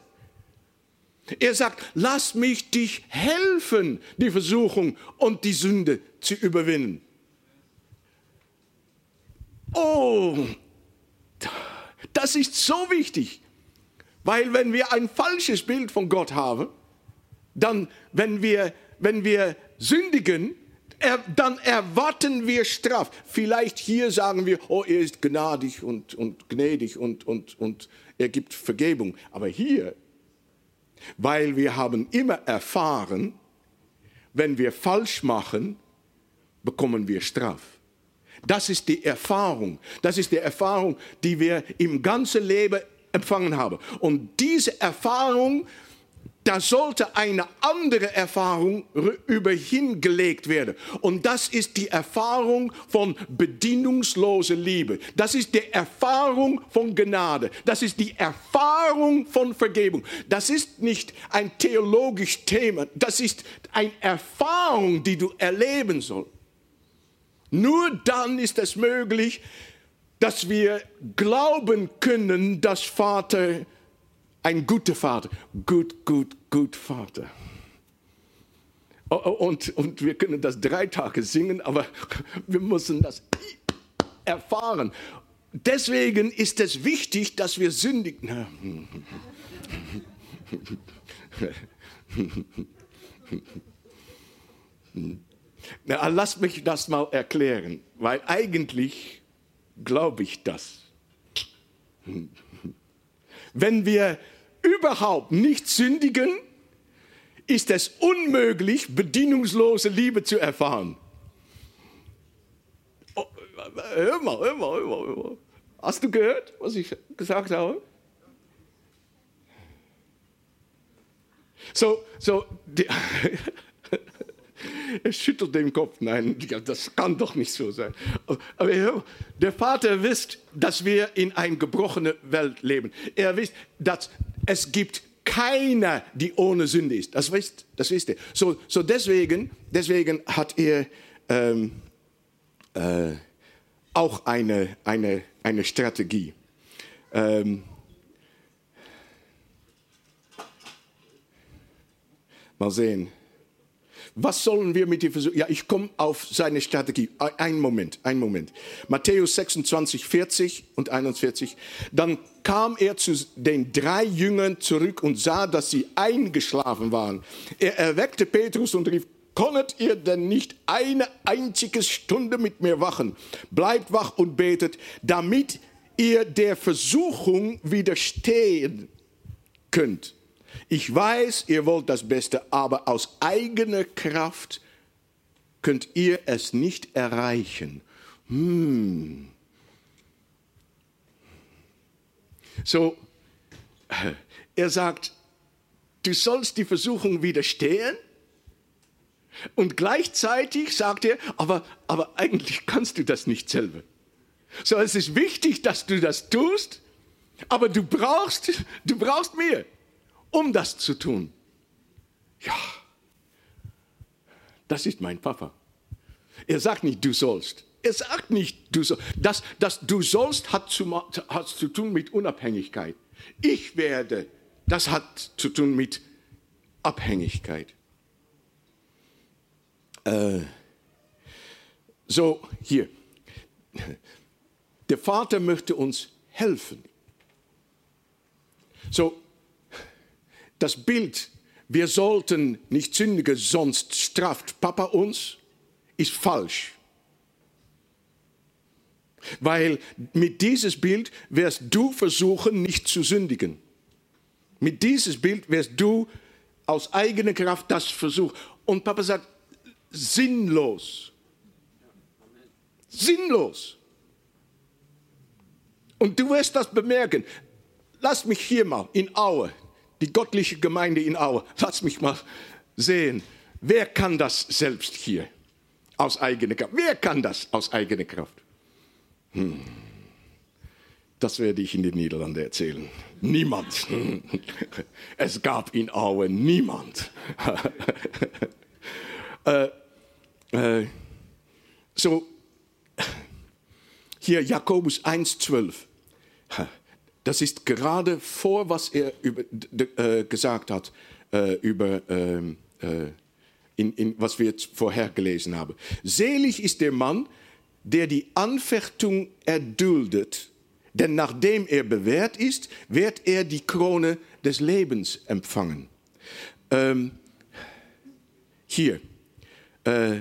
Er sagt, lass mich dich helfen, die Versuchung und die Sünde zu überwinden. Oh, das ist so wichtig, weil wenn wir ein falsches Bild von Gott haben, dann, wenn wir, wenn wir sündigen, er, dann erwarten wir Straf. Vielleicht hier sagen wir, oh, er ist gnadig und, und gnädig und, und, und er gibt Vergebung. Aber hier, weil wir haben immer erfahren, wenn wir falsch machen, bekommen wir Straf. Das ist die Erfahrung. Das ist die Erfahrung, die wir im ganzen Leben empfangen haben. Und diese Erfahrung da sollte eine andere Erfahrung über hingelegt werden. Und das ist die Erfahrung von bedienungsloser Liebe. Das ist die Erfahrung von Gnade. Das ist die Erfahrung von Vergebung. Das ist nicht ein theologisches Thema. Das ist eine Erfahrung, die du erleben sollst. Nur dann ist es möglich, dass wir glauben können, dass Vater ein guter Vater. Gut, gut, gut Vater. Oh, oh, und, und wir können das drei Tage singen, aber <laughs> wir müssen das erfahren. Deswegen ist es wichtig, dass wir sündigen. <laughs> Na, lass mich das mal erklären, weil eigentlich glaube ich das. Wenn wir überhaupt nicht sündigen, ist es unmöglich, bedienungslose Liebe zu erfahren. Oh, hör mal, hör mal, hör mal, hör mal. Hast du gehört, was ich gesagt habe? So, so, die, <laughs> er schüttelt den Kopf. Nein, das kann doch nicht so sein. Aber der Vater wisst, dass wir in einer gebrochenen Welt leben. Er wisst, dass es gibt keiner, die ohne Sünde ist. Das wisst, das wisst ihr. So, so deswegen, deswegen hat er ähm, äh, auch eine, eine, eine Strategie. Ähm, Mal sehen. Was sollen wir mit dir versuchen? Ja, ich komme auf seine Strategie. Ein Moment, ein Moment. Matthäus 26, 40 und 41. Dann kam er zu den drei Jüngern zurück und sah, dass sie eingeschlafen waren. Er erweckte Petrus und rief, Konnet ihr denn nicht eine einzige Stunde mit mir wachen? Bleibt wach und betet, damit ihr der Versuchung widerstehen könnt. Ich weiß, ihr wollt das Beste, aber aus eigener Kraft könnt ihr es nicht erreichen. Hm. So, er sagt, du sollst die Versuchung widerstehen. Und gleichzeitig sagt er, aber, aber eigentlich kannst du das nicht selber. So, es ist wichtig, dass du das tust, aber du brauchst, du brauchst mehr um das zu tun. Ja, das ist mein Papa. Er sagt nicht, du sollst. Er sagt nicht, du sollst. Das, das du sollst hat zu, hat zu tun mit Unabhängigkeit. Ich werde, das hat zu tun mit Abhängigkeit. Äh, so, hier. Der Vater möchte uns helfen. So, das Bild, wir sollten nicht sündigen, sonst straft Papa uns, ist falsch. Weil mit dieses Bild wirst du versuchen, nicht zu sündigen. Mit dieses Bild wirst du aus eigener Kraft das versuchen. Und Papa sagt, sinnlos. Sinnlos. Und du wirst das bemerken. Lass mich hier mal in Aue, die göttliche Gemeinde in Aue. Lass mich mal sehen, wer kann das selbst hier aus eigener Kraft? Wer kann das aus eigener Kraft? Hm. Das werde ich in den Niederlanden erzählen. Niemand. <laughs> Es gab in Aue niemand. <laughs> äh, äh, so, hier Jakobus 1,12. Das ist gerade vor, was er über, äh, gesagt hat, äh, über ähm, äh, in, in, was wir vorher gelesen haben. Selig ist der Mann, der die Anfechtung erduldet, denn nachdem er bewährt ist, wird er die Krone des Lebens empfangen. Ähm, hier. Äh,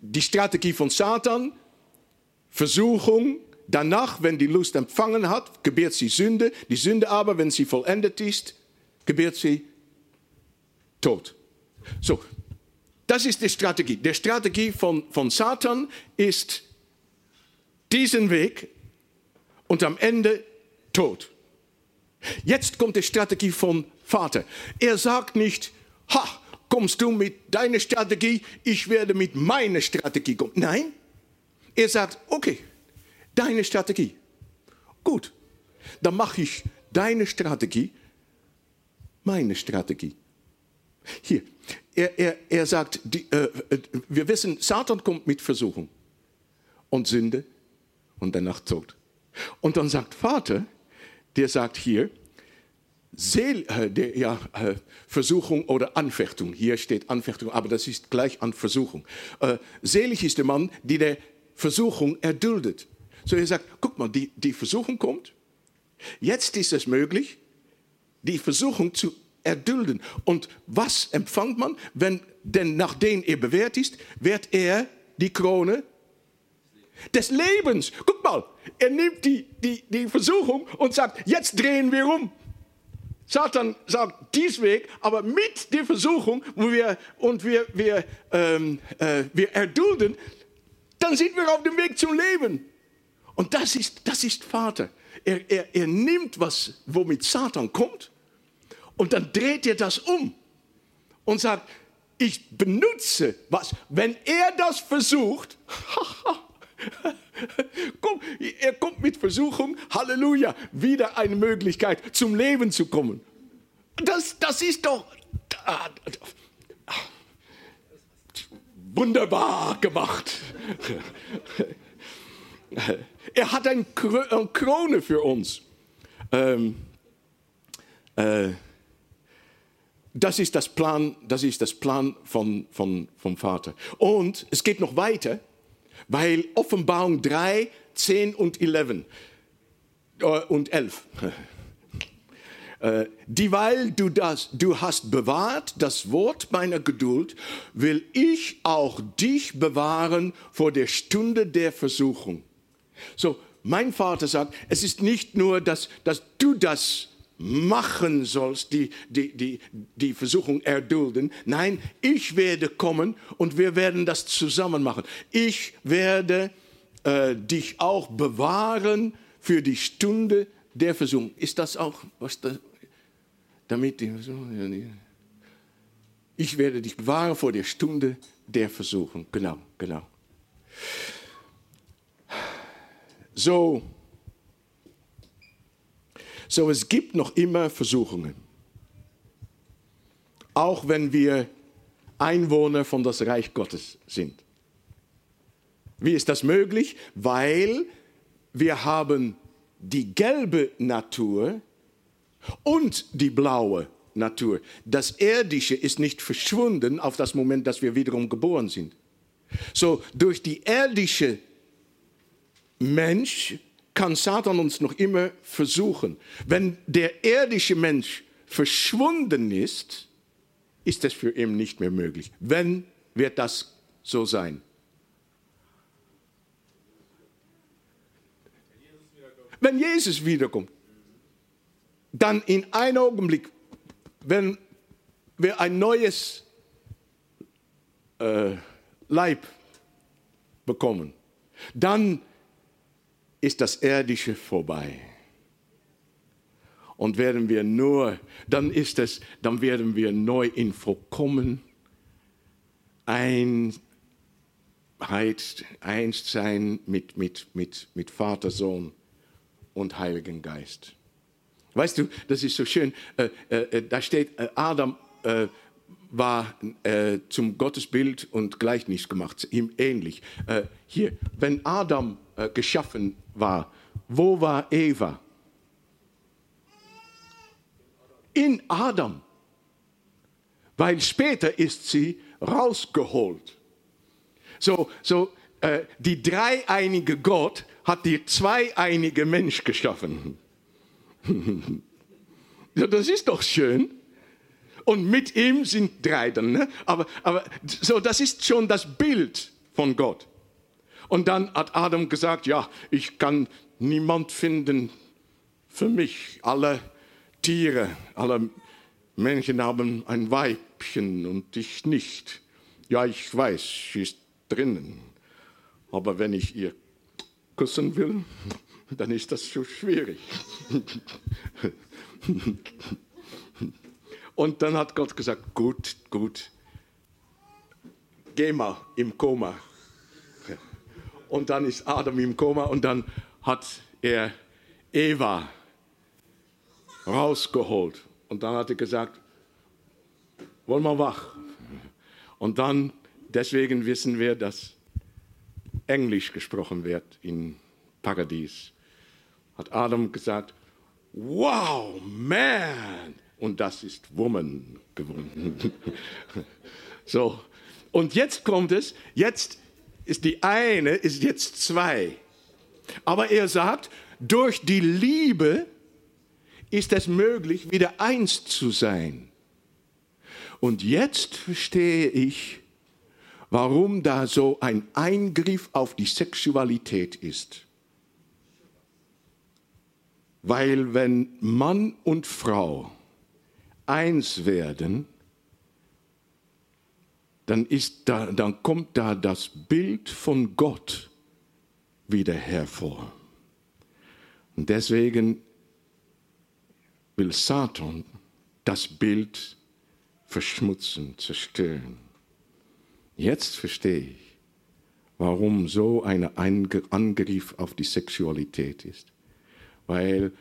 die Strategie von Satan, Versuchung, Danach, wenn die Lust empfangen hat, gebärt sie Sünde. Die Sünde aber, wenn sie vollendet ist, gebärt sie Tod. So, das ist die Strategie. Die Strategie von, von Satan ist diesen Weg und am Ende Tod. Jetzt kommt die Strategie von Vater. Er sagt nicht, ha, kommst du mit deiner Strategie, ich werde mit meiner Strategie kommen. Nein, er sagt, okay, deine Strategie. Gut, dann mache ich deine Strategie meine Strategie. Hier, er, er, er sagt, die, äh, wir wissen, Satan kommt mit Versuchung und Sünde und danach Tod. Und dann sagt Vater, der sagt hier, Seel, äh, der, ja, äh, Versuchung oder Anfechtung. Hier steht Anfechtung, aber das ist gleich an Versuchung. Äh, selig ist der Mann, der der Versuchung erduldet. So er sagt, guck mal, die, die Versuchung kommt. Jetzt ist es möglich, die Versuchung zu erdulden. Und was empfängt man? Wenn, denn nachdem er bewährt ist, wird er die Krone des Lebens. Guck mal, er nimmt die, die, die Versuchung und sagt, jetzt drehen wir um. Satan sagt, dies Weg, aber mit der Versuchung wo wir, und wir, wir, ähm, äh, wir erdulden, dann sind wir auf dem Weg zum Leben. Und das ist, das ist Vater. Er, er, er nimmt was, womit Satan kommt, und dann dreht er das um und sagt, ich benutze was. Wenn er das versucht, <laughs> Komm, er kommt mit Versuchung, Halleluja, wieder eine Möglichkeit zum Leben zu kommen. Das, das ist doch wunderbar gemacht. Er hat eine Krone für uns. Ähm, äh, das ist das Plan, das ist das Plan von, von, vom Vater. Und es geht noch weiter, weil Offenbarung 3, 10 und 11 äh, und 11. <laughs> Äh, dieweil du das, du hast bewahrt das Wort meiner Geduld, will ich auch dich bewahren vor der Stunde der Versuchung. So, mein Vater sagt, es ist nicht nur, dass, dass du das machen sollst, die, die, die, die Versuchung erdulden. Nein, ich werde kommen und wir werden das zusammen machen. Ich werde äh, dich auch bewahren für die Stunde der Versuchung. Ist das auch, was da, damit die Ich werde dich bewahren vor der Stunde der Versuchung. Genau, genau. So, so, es gibt noch immer Versuchungen. Auch wenn wir Einwohner von das Reich Gottes sind. Wie ist das möglich? Weil wir haben die gelbe Natur und die blaue Natur. Das Irdische ist nicht verschwunden auf das Moment, dass wir wiederum geboren sind. So, durch die irdische Mensch kann Satan uns noch immer versuchen. Wenn der irdische Mensch verschwunden ist, ist es für ihn nicht mehr möglich. Wenn wird das so sein? Wenn Jesus wiederkommt, dann in einem Augenblick, wenn wir ein neues äh, Leib bekommen, dann ist das Irdische vorbei. Und werden wir nur, dann ist es, dann werden wir neu in vollkommen Einheit, eins sein mit, mit, mit, mit Vater, Sohn und Heiligen Geist. Weißt du, das ist so schön. Äh, äh, da steht, äh, Adam äh, war äh, zum Gottesbild und Gleichnis gemacht, ihm ähnlich. Äh, hier, wenn Adam geschaffen war, wo war Eva? In Adam. Weil später ist sie rausgeholt. So, so äh, die dreieinige Gott hat die zweieinige Mensch geschaffen. <laughs> ja, das ist doch schön. Und mit ihm sind drei dann. Ne? Aber, aber so, das ist schon das Bild von Gott. Und dann hat Adam gesagt, ja, ich kann niemand finden für mich. Alle Tiere, alle Menschen haben ein Weibchen und ich nicht. Ja, ich weiß, sie ist drinnen. Aber wenn ich ihr küssen will, dann ist das so schwierig. Und dann hat Gott gesagt, gut, gut, geh mal im Koma, und dann ist Adam im Koma und dann hat er Eva rausgeholt. Und dann hat er gesagt, wollen wir wach. Und dann, deswegen wissen wir, dass Englisch gesprochen wird im Paradies. Hat Adam gesagt, wow, man. Und das ist Woman geworden. <laughs> so, und jetzt kommt es, jetzt ist die eine, ist jetzt zwei. Aber er sagt, durch die Liebe ist es möglich, wieder eins zu sein. Und jetzt verstehe ich, warum da so ein Eingriff auf die Sexualität ist. Weil wenn Mann und Frau eins werden, dann, ist da, dann kommt da das Bild von Gott wieder hervor. Und deswegen will Satan das Bild verschmutzen, zerstören. Jetzt verstehe ich, warum so ein Angriff auf die Sexualität ist. Weil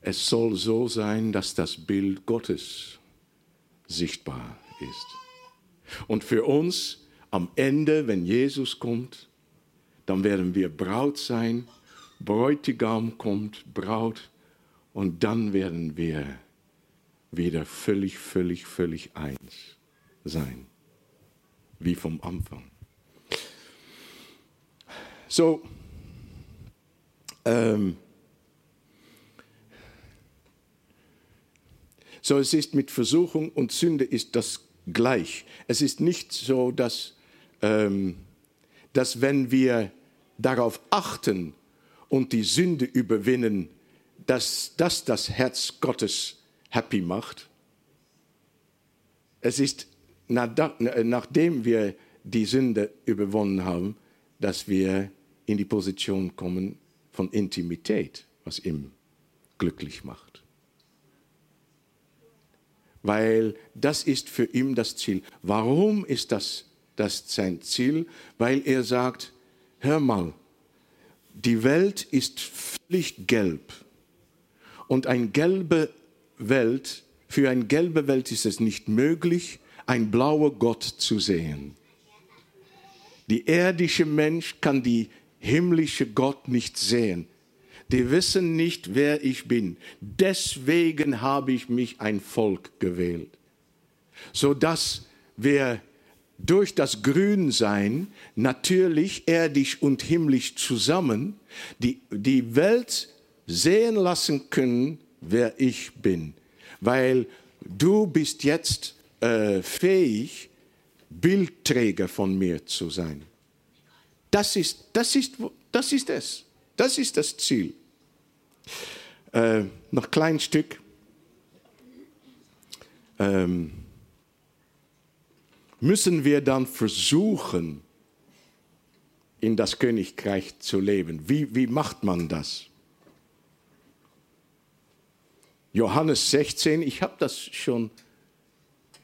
es soll so sein, dass das Bild Gottes sichtbar ist. Und für uns am Ende, wenn Jesus kommt, dann werden wir Braut sein, Bräutigam kommt, Braut, und dann werden wir wieder völlig, völlig, völlig eins sein, wie vom Anfang. So, ähm, so es ist mit Versuchung und Sünde ist das gleich. Es ist nicht so, dass, ähm, dass wenn wir darauf achten und die Sünde überwinden, dass das das Herz Gottes happy macht. Es ist nachdem wir die Sünde überwunden haben, dass wir in die Position kommen von Intimität, was ihm glücklich macht. Weil das ist für ihn das Ziel. Warum ist das, das sein Ziel? Weil er sagt, hör mal, die Welt ist völlig gelb. Und eine gelbe Welt, für eine gelbe Welt ist es nicht möglich, ein blauer Gott zu sehen. Die irdische Mensch kann die himmlische Gott nicht sehen. Die wissen nicht, wer ich bin. Deswegen habe ich mich ein Volk gewählt, so dass wir durch das Grünsein natürlich irdisch und himmlisch zusammen die, die Welt sehen lassen können, wer ich bin. Weil du bist jetzt äh, fähig, Bildträger von mir zu sein. Das ist, das ist, das ist es. Das ist das Ziel. Äh, noch ein kleines Stück. Ähm, müssen wir dann versuchen, in das Königreich zu leben. Wie, wie macht man das? Johannes 16, ich habe das schon,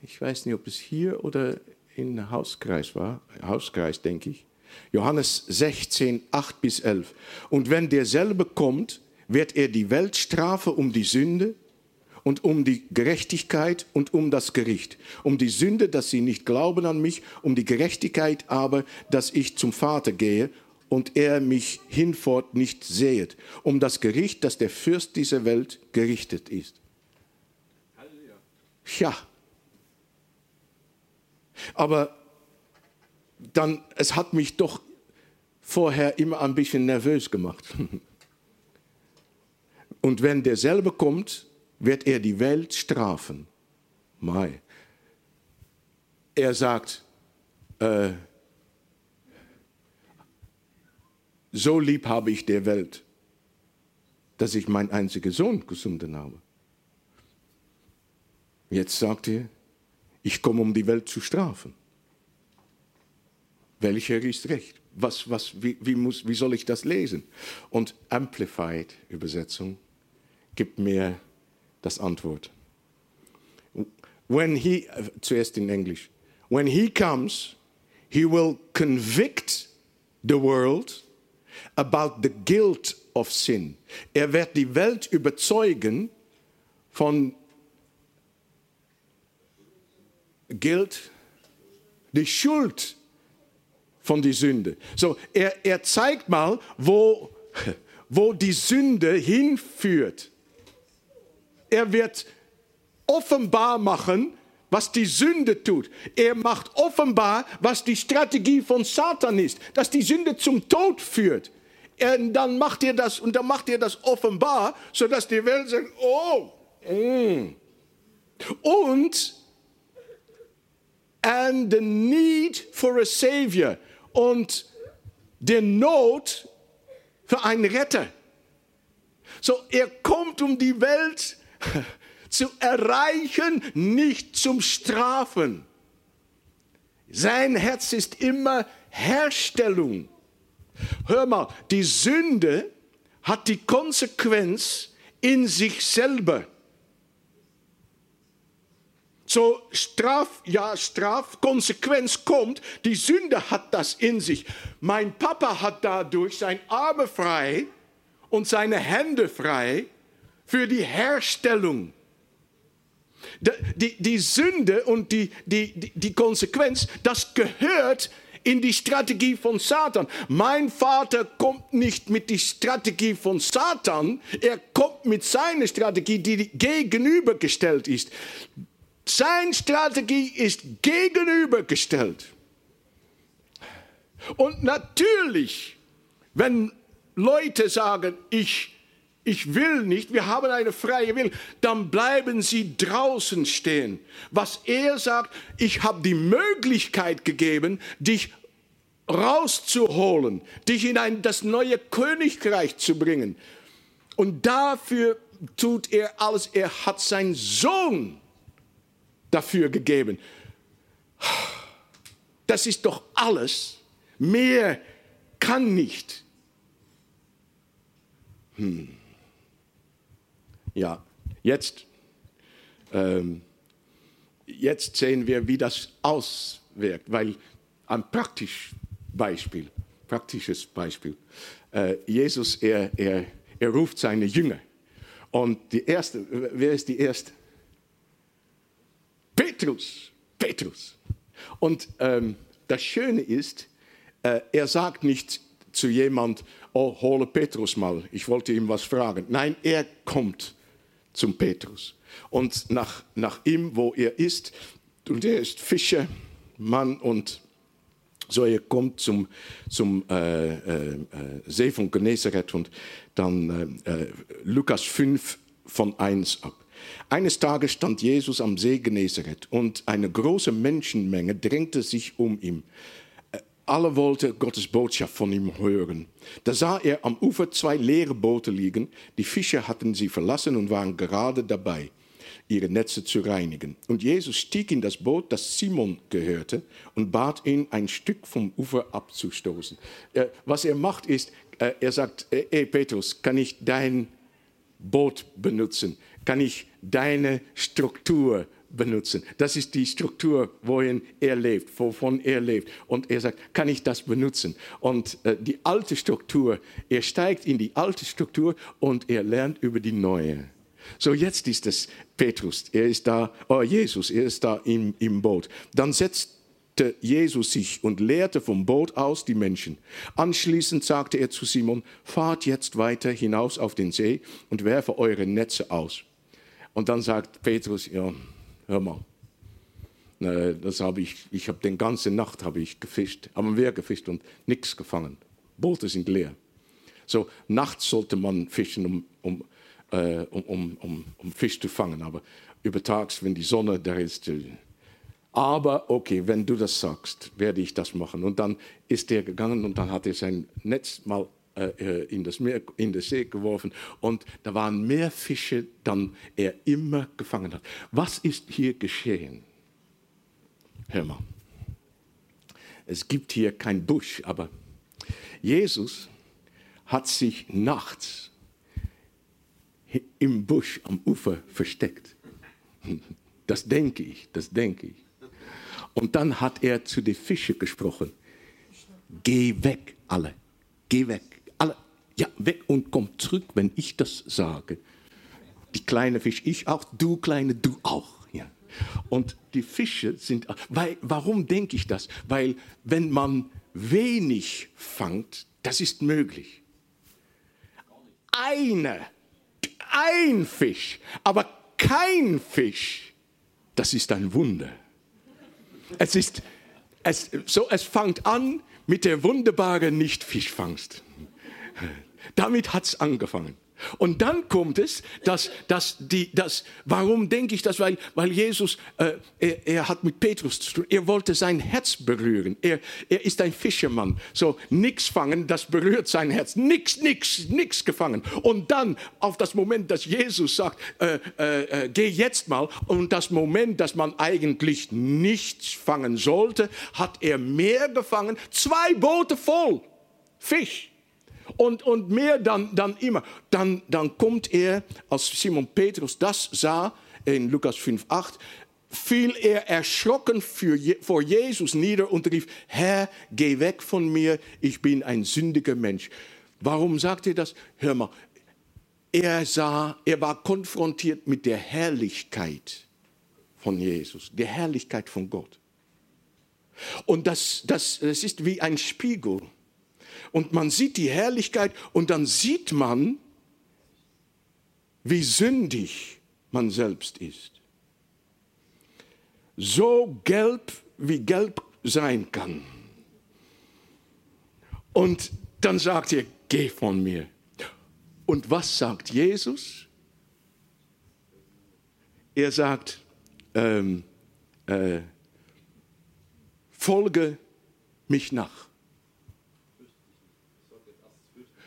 ich weiß nicht, ob es hier oder in Hauskreis war, Hauskreis denke ich. Johannes 16, 8 bis 11. Und wenn derselbe kommt, wird er die Welt strafen um die Sünde und um die Gerechtigkeit und um das Gericht. Um die Sünde, dass sie nicht glauben an mich, um die Gerechtigkeit aber, dass ich zum Vater gehe und er mich hinfort nicht sehet. Um das Gericht, dass der Fürst dieser Welt gerichtet ist. Ja. Aber dann, es hat mich doch vorher immer ein bisschen nervös gemacht. <laughs> Und wenn derselbe kommt, wird er die Welt strafen. Mai. Er sagt, äh, so lieb habe ich der Welt, dass ich meinen einzigen Sohn gesunden habe. Jetzt sagt er, ich komme, um die Welt zu strafen. Welcher ist recht? Was, was, wie, wie, muss, wie soll ich das lesen? Und Amplified Übersetzung gibt mir das Antwort. When he, zuerst in Englisch, when he comes, he will convict the world about the guilt of sin. Er wird die Welt überzeugen von Guilt, die Schuld von der Sünde. So, er, er zeigt mal, wo, wo die Sünde hinführt. Er wird offenbar machen, was die Sünde tut. Er macht offenbar, was die Strategie von Satan ist, dass die Sünde zum Tod führt. Und dann macht er das und dann macht er das offenbar, sodass die Welt sagt, oh, mm. und and the need for a savior und der Not für einen Retter. So, er kommt um die Welt <laughs> zu erreichen, nicht zum Strafen. Sein Herz ist immer Herstellung. Hör mal, die Sünde hat die Konsequenz in sich selber. So Straf, ja, Straf, Konsequenz kommt, die Sünde hat das in sich. Mein Papa hat dadurch seine Arme frei und seine Hände frei für die Herstellung. Die, die, Sünde und die, die, die Konsequenz, das gehört in die Strategie von Satan. Mein Vater kommt nicht mit die Strategie von Satan, er kommt mit seiner Strategie, die gegenübergestellt ist. Seine Strategie ist gegenübergestellt. Und natürlich, wenn Leute sagen, ich, ich will nicht, wir haben eine freie Will, dann bleiben sie draußen stehen. Was er sagt, ich habe die Möglichkeit gegeben, dich rauszuholen, dich in ein, das neue Königreich zu bringen. Und dafür tut er alles. Er hat seinen Sohn dafür gegeben. Das ist doch alles. Mehr kann nicht. Hm. Ja, jetzt, ähm, jetzt sehen wir, wie das auswirkt, weil ein praktisches Beispiel, praktisches Beispiel. Äh, Jesus, er, er, er ruft seine Jünger. Und die erste, wer ist die erste? Petrus, Petrus. Und ähm, das Schöne ist, äh, er sagt nicht zu jemand, oh, hole Petrus mal, ich wollte ihm was fragen. Nein, er kommt zum Petrus. Und nach, nach ihm, wo er ist, und er ist Fischermann und so, er kommt zum, zum äh, äh, See von Genezareth und dann äh, Lukas 5 von 1 ab. Eines Tages stand Jesus am See Genezareth und eine große Menschenmenge drängte sich um ihn. Alle wollten Gottes Botschaft von ihm hören. Da sah er am Ufer zwei leere Boote liegen. Die Fischer hatten sie verlassen und waren gerade dabei, ihre Netze zu reinigen. Und Jesus stieg in das Boot, das Simon gehörte, und bat ihn, ein Stück vom Ufer abzustoßen. Was er macht, ist, er sagt, hey Petrus, kann ich dein Boot benutzen? Kann ich deine Struktur benutzen. Das ist die Struktur, wohin er lebt, wovon er lebt. Und er sagt, kann ich das benutzen? Und äh, die alte Struktur, er steigt in die alte Struktur und er lernt über die neue. So jetzt ist es Petrus, er ist da, oh Jesus, er ist da im, im Boot. Dann setzte Jesus sich und lehrte vom Boot aus die Menschen. Anschließend sagte er zu Simon, fahrt jetzt weiter hinaus auf den See und werfe eure Netze aus. Und dann sagt Petrus, ja, hör mal, das habe ich, ich habe den ganzen Nacht habe ich gefischt, haben wir gefischt und nichts gefangen. Boote sind leer. So nachts sollte man fischen, um, um, äh, um, um, um Fisch zu fangen, aber übertags, wenn die Sonne da ist. Äh, aber okay, wenn du das sagst, werde ich das machen. Und dann ist er gegangen und dann hat er sein Netz mal äh, in das Meer, in den See geworfen und da waren mehr Fische, dann er immer gefangen hat. Was ist hier geschehen? Hör mal, es gibt hier kein Busch, aber Jesus hat sich nachts im Busch am Ufer versteckt. <laughs> Das denke ich, das denke ich. Und dann hat er zu den Fischen gesprochen. Geh weg, alle, geh weg ja, weg und komm zurück, wenn ich das sage. Die kleine Fisch, ich auch, du kleine, du auch. Ja. Und die Fische sind, weil, warum denke ich das? Weil wenn man wenig fangt, das ist möglich. Eine, ein Fisch, aber kein Fisch, das ist ein Wunder. Es ist, es, so, es fängt an mit der wunderbaren Nicht-Fischfangst. Damit hat es angefangen. Und dann kommt es, dass, dass die, dass, warum denke ich das? Weil, weil Jesus, äh, er, er, hat mit Petrus zu tun, er wollte sein Herz berühren. Er, er ist ein Fischermann. So, nichts fangen, das berührt sein Herz. Nix, nix, nix gefangen. Und dann auf das Moment, dass Jesus sagt, äh, äh, äh geh jetzt mal, und das Moment, dass man eigentlich nichts fangen sollte, hat er mehr gefangen. Zwei Boote voll Fisch und, und mehr dann, dann immer. Dann, dann kommt er, als Simon Petrus das sah, in Lukas 5, 8, fiel er erschrocken für, vor Jesus nieder und rief, Herr, geh weg von mir, ich bin ein sündiger Mensch. Warum sagt er das? Hör mal, er sah, er war konfrontiert mit der Herrlichkeit von Jesus, der Herrlichkeit von Gott. Und das, das, das ist wie ein Spiegel. Und man sieht die Herrlichkeit und dann sieht man, wie sündig man selbst ist. So gelb, wie gelb sein kann. Und dann sagt er, geh von mir. Und was sagt Jesus? Er sagt, ähm, äh, folge mich nach.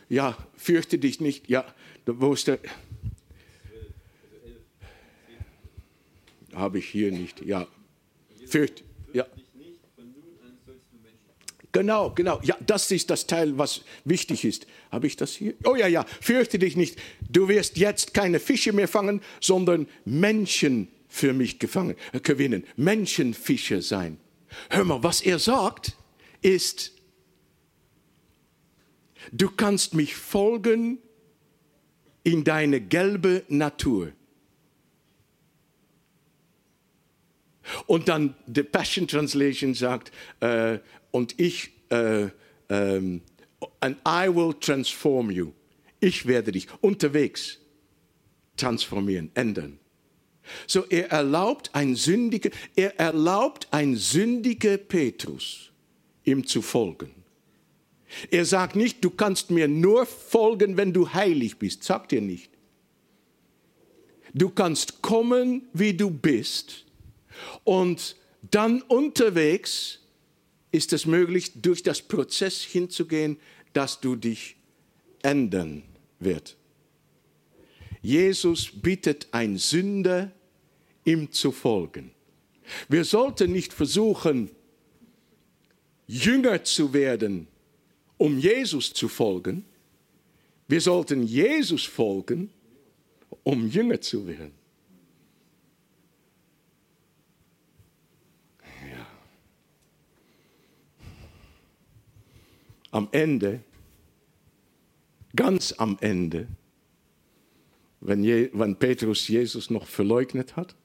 Ja, fürchte dich nicht. Ja, wo ist der? Habe ich hier nicht. Ja, fürchte. Ja. Genau, genau. Ja, das ist das Teil, was wichtig ist. Habe ich das hier? Oh ja, ja. Fürchte dich nicht. Du wirst jetzt keine Fische mehr fangen, sondern Menschen für mich gefangen, äh, gewinnen. Menschenfischer sein. Hör mal, was er sagt, ist, du kannst mich folgen in deine gelbe Natur. Und dann die Passion Translation sagt, äh, und ich, äh, ähm, and I will transform you. Ich werde dich unterwegs transformieren, ändern. So er erlaubt ein sündiger, er erlaubt ein sündiger Petrus, ihm zu folgen. Er sagt nicht, du kannst mir nur folgen, wenn du heilig bist. Sagt er nicht. Du kannst kommen, wie du bist. Und dann unterwegs ist es möglich, durch das Prozess hinzugehen, dass du dich ändern wird. Jesus bittet ein Sünder, ihm zu folgen. Wir sollten nicht versuchen, Jünger zu werden, um Jesus zu folgen. Wir sollten Jesus folgen, um Jünger zu werden. Ja. Am Ende, ganz am Ende, wenn, Je wenn Petrus Jesus noch verleugnet hat,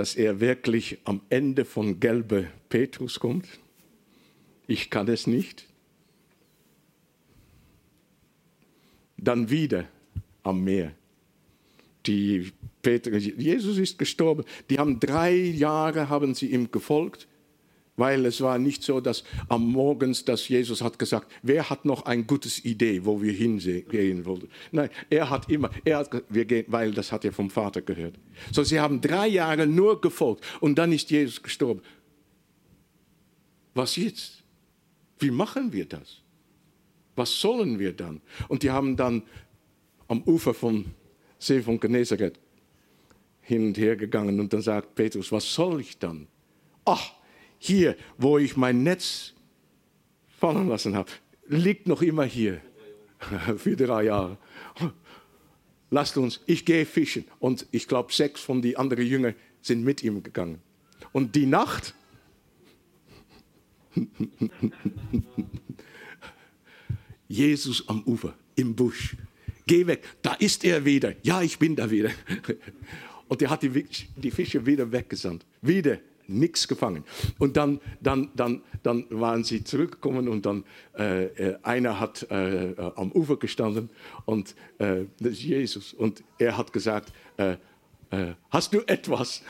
dass er wirklich am Ende von gelbe Petrus kommt. Ich kann es nicht. Dann wieder am Meer. Die Petrus, Jesus ist gestorben. Die haben drei Jahre haben sie ihm gefolgt weil es war nicht so, dass am Morgens, dass Jesus hat gesagt, wer hat noch eine gute Idee, wo wir hingehen wollen. Nein, er hat immer, er hat, wir gehen, weil das hat er vom Vater gehört. So, sie haben drei Jahre nur gefolgt und dann ist Jesus gestorben. Was jetzt? Wie machen wir das? Was sollen wir dann? Und die haben dann am Ufer vom See von Genezareth hin und her gegangen und dann sagt Petrus, was soll ich dann? Ach, hier, wo ich mein Netz fallen lassen habe, liegt noch immer hier. <laughs> Für drei Jahre. Lasst uns, ich gehe fischen. Und ich glaube, sechs von den anderen Jüngern sind mit ihm gegangen. Und die Nacht, <laughs> Jesus am Ufer, im Busch. Geh weg, da ist er wieder. Ja, ich bin da wieder. <laughs> Und er hat die, Fische wieder weggesandt. Wieder nichts gefangen. Und dann, dann, dann, dann waren sie zurückgekommen und dann äh, äh einer hat äh, äh, am Ufer gestanden und äh, das ist Jesus und er hat gesagt, äh, hast du etwas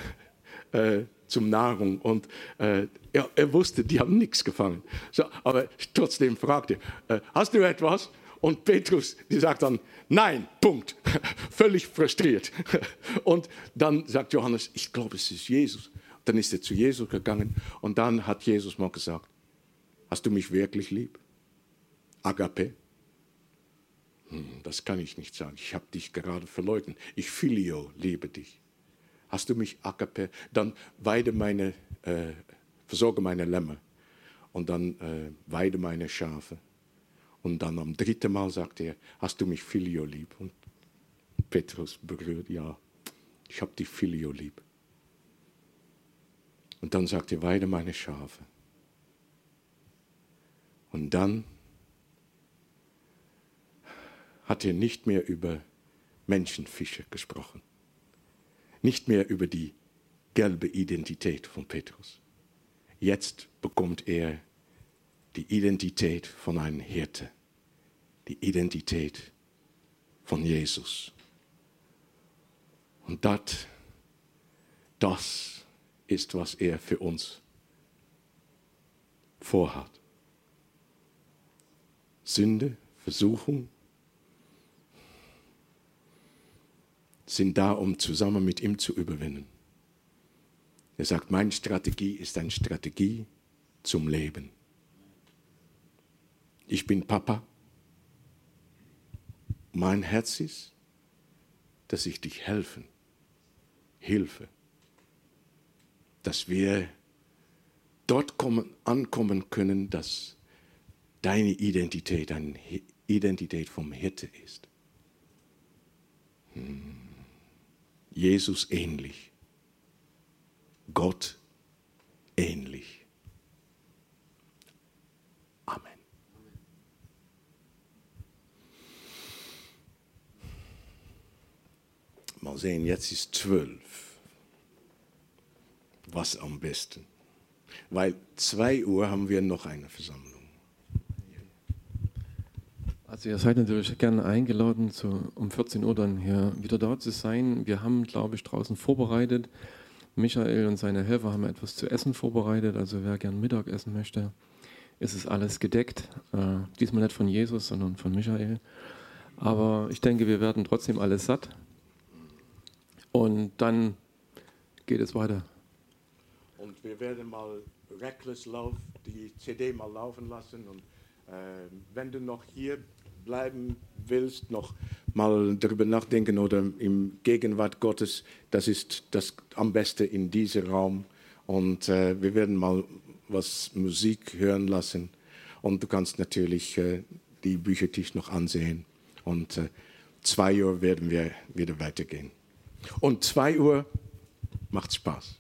zum Nahrung? Und er, er, wusste, die haben nichts gefangen. So, aber trotzdem fragte hast du etwas? Und Petrus, die sagt dann, nein, Punkt. <laughs> Völlig frustriert. <laughs> Und dann sagt Johannes, ich glaube, es ist Jesus. Dann ist er zu Jesus gegangen und dann hat Jesus mal gesagt, hast du mich wirklich lieb? Agape? Hm, das kann ich nicht sagen. Ich habe dich gerade verleugnet. Ich filio liebe dich. Hast du mich agape? Dann weide meine, äh, versorge meine Lämmer und dann äh, weide meine Schafe. Und dann am dritten Mal sagt er, hast du mich filio lieb? Und Petrus berührt, ja, ich habe dich filio lieb. Und dann sagt er, weide meine Schafe. Und dann hat er nicht mehr über Menschenfische gesprochen. Nicht mehr über die gelbe Identität von Petrus. Jetzt bekommt er die Identität von einem Hirte, die Identität von Jesus. Und das, das ist, was er für uns vorhat. Sünde, Versuchung sind da, um zusammen mit ihm zu überwinden. Er sagt, meine Strategie ist eine Strategie zum Leben. Ich bin Papa. Mein Herz ist, dass ich dich helfen, Hilfe, dass wir dort kommen, ankommen können, dass deine Identität eine Identität vom Hirte ist. Hm. Jesus ähnlich, Gott ähnlich. Amen. Mal sehen, jetzt ist zwölf. Was am besten? Weil zwei Uhr haben wir noch eine Versammlung. Also ihr seid natürlich gerne eingeladen, zu, um 14 Uhr dann hier wieder da zu sein. Wir haben, glaube ich, draußen vorbereitet. Michael und seine Helfer haben etwas zu essen vorbereitet. Also wer gern Mittag essen möchte, ist es alles gedeckt. Äh, diesmal nicht von Jesus, sondern von Michael. Aber ich denke, wir werden trotzdem alles satt. Und dann geht es weiter. Und wir werden mal Reckless Love, die CD mal laufen lassen. Und äh, wenn du noch hier bleiben willst, noch mal darüber nachdenken oder im Gegenwart Gottes, das ist das am besten in diesem Raum. Und äh, wir werden mal was Musik hören lassen. Und du kannst natürlich äh, die Büchertisch noch ansehen. Und äh, zwei Uhr werden wir wieder weitergehen. Und zwei Uhr macht Spaß.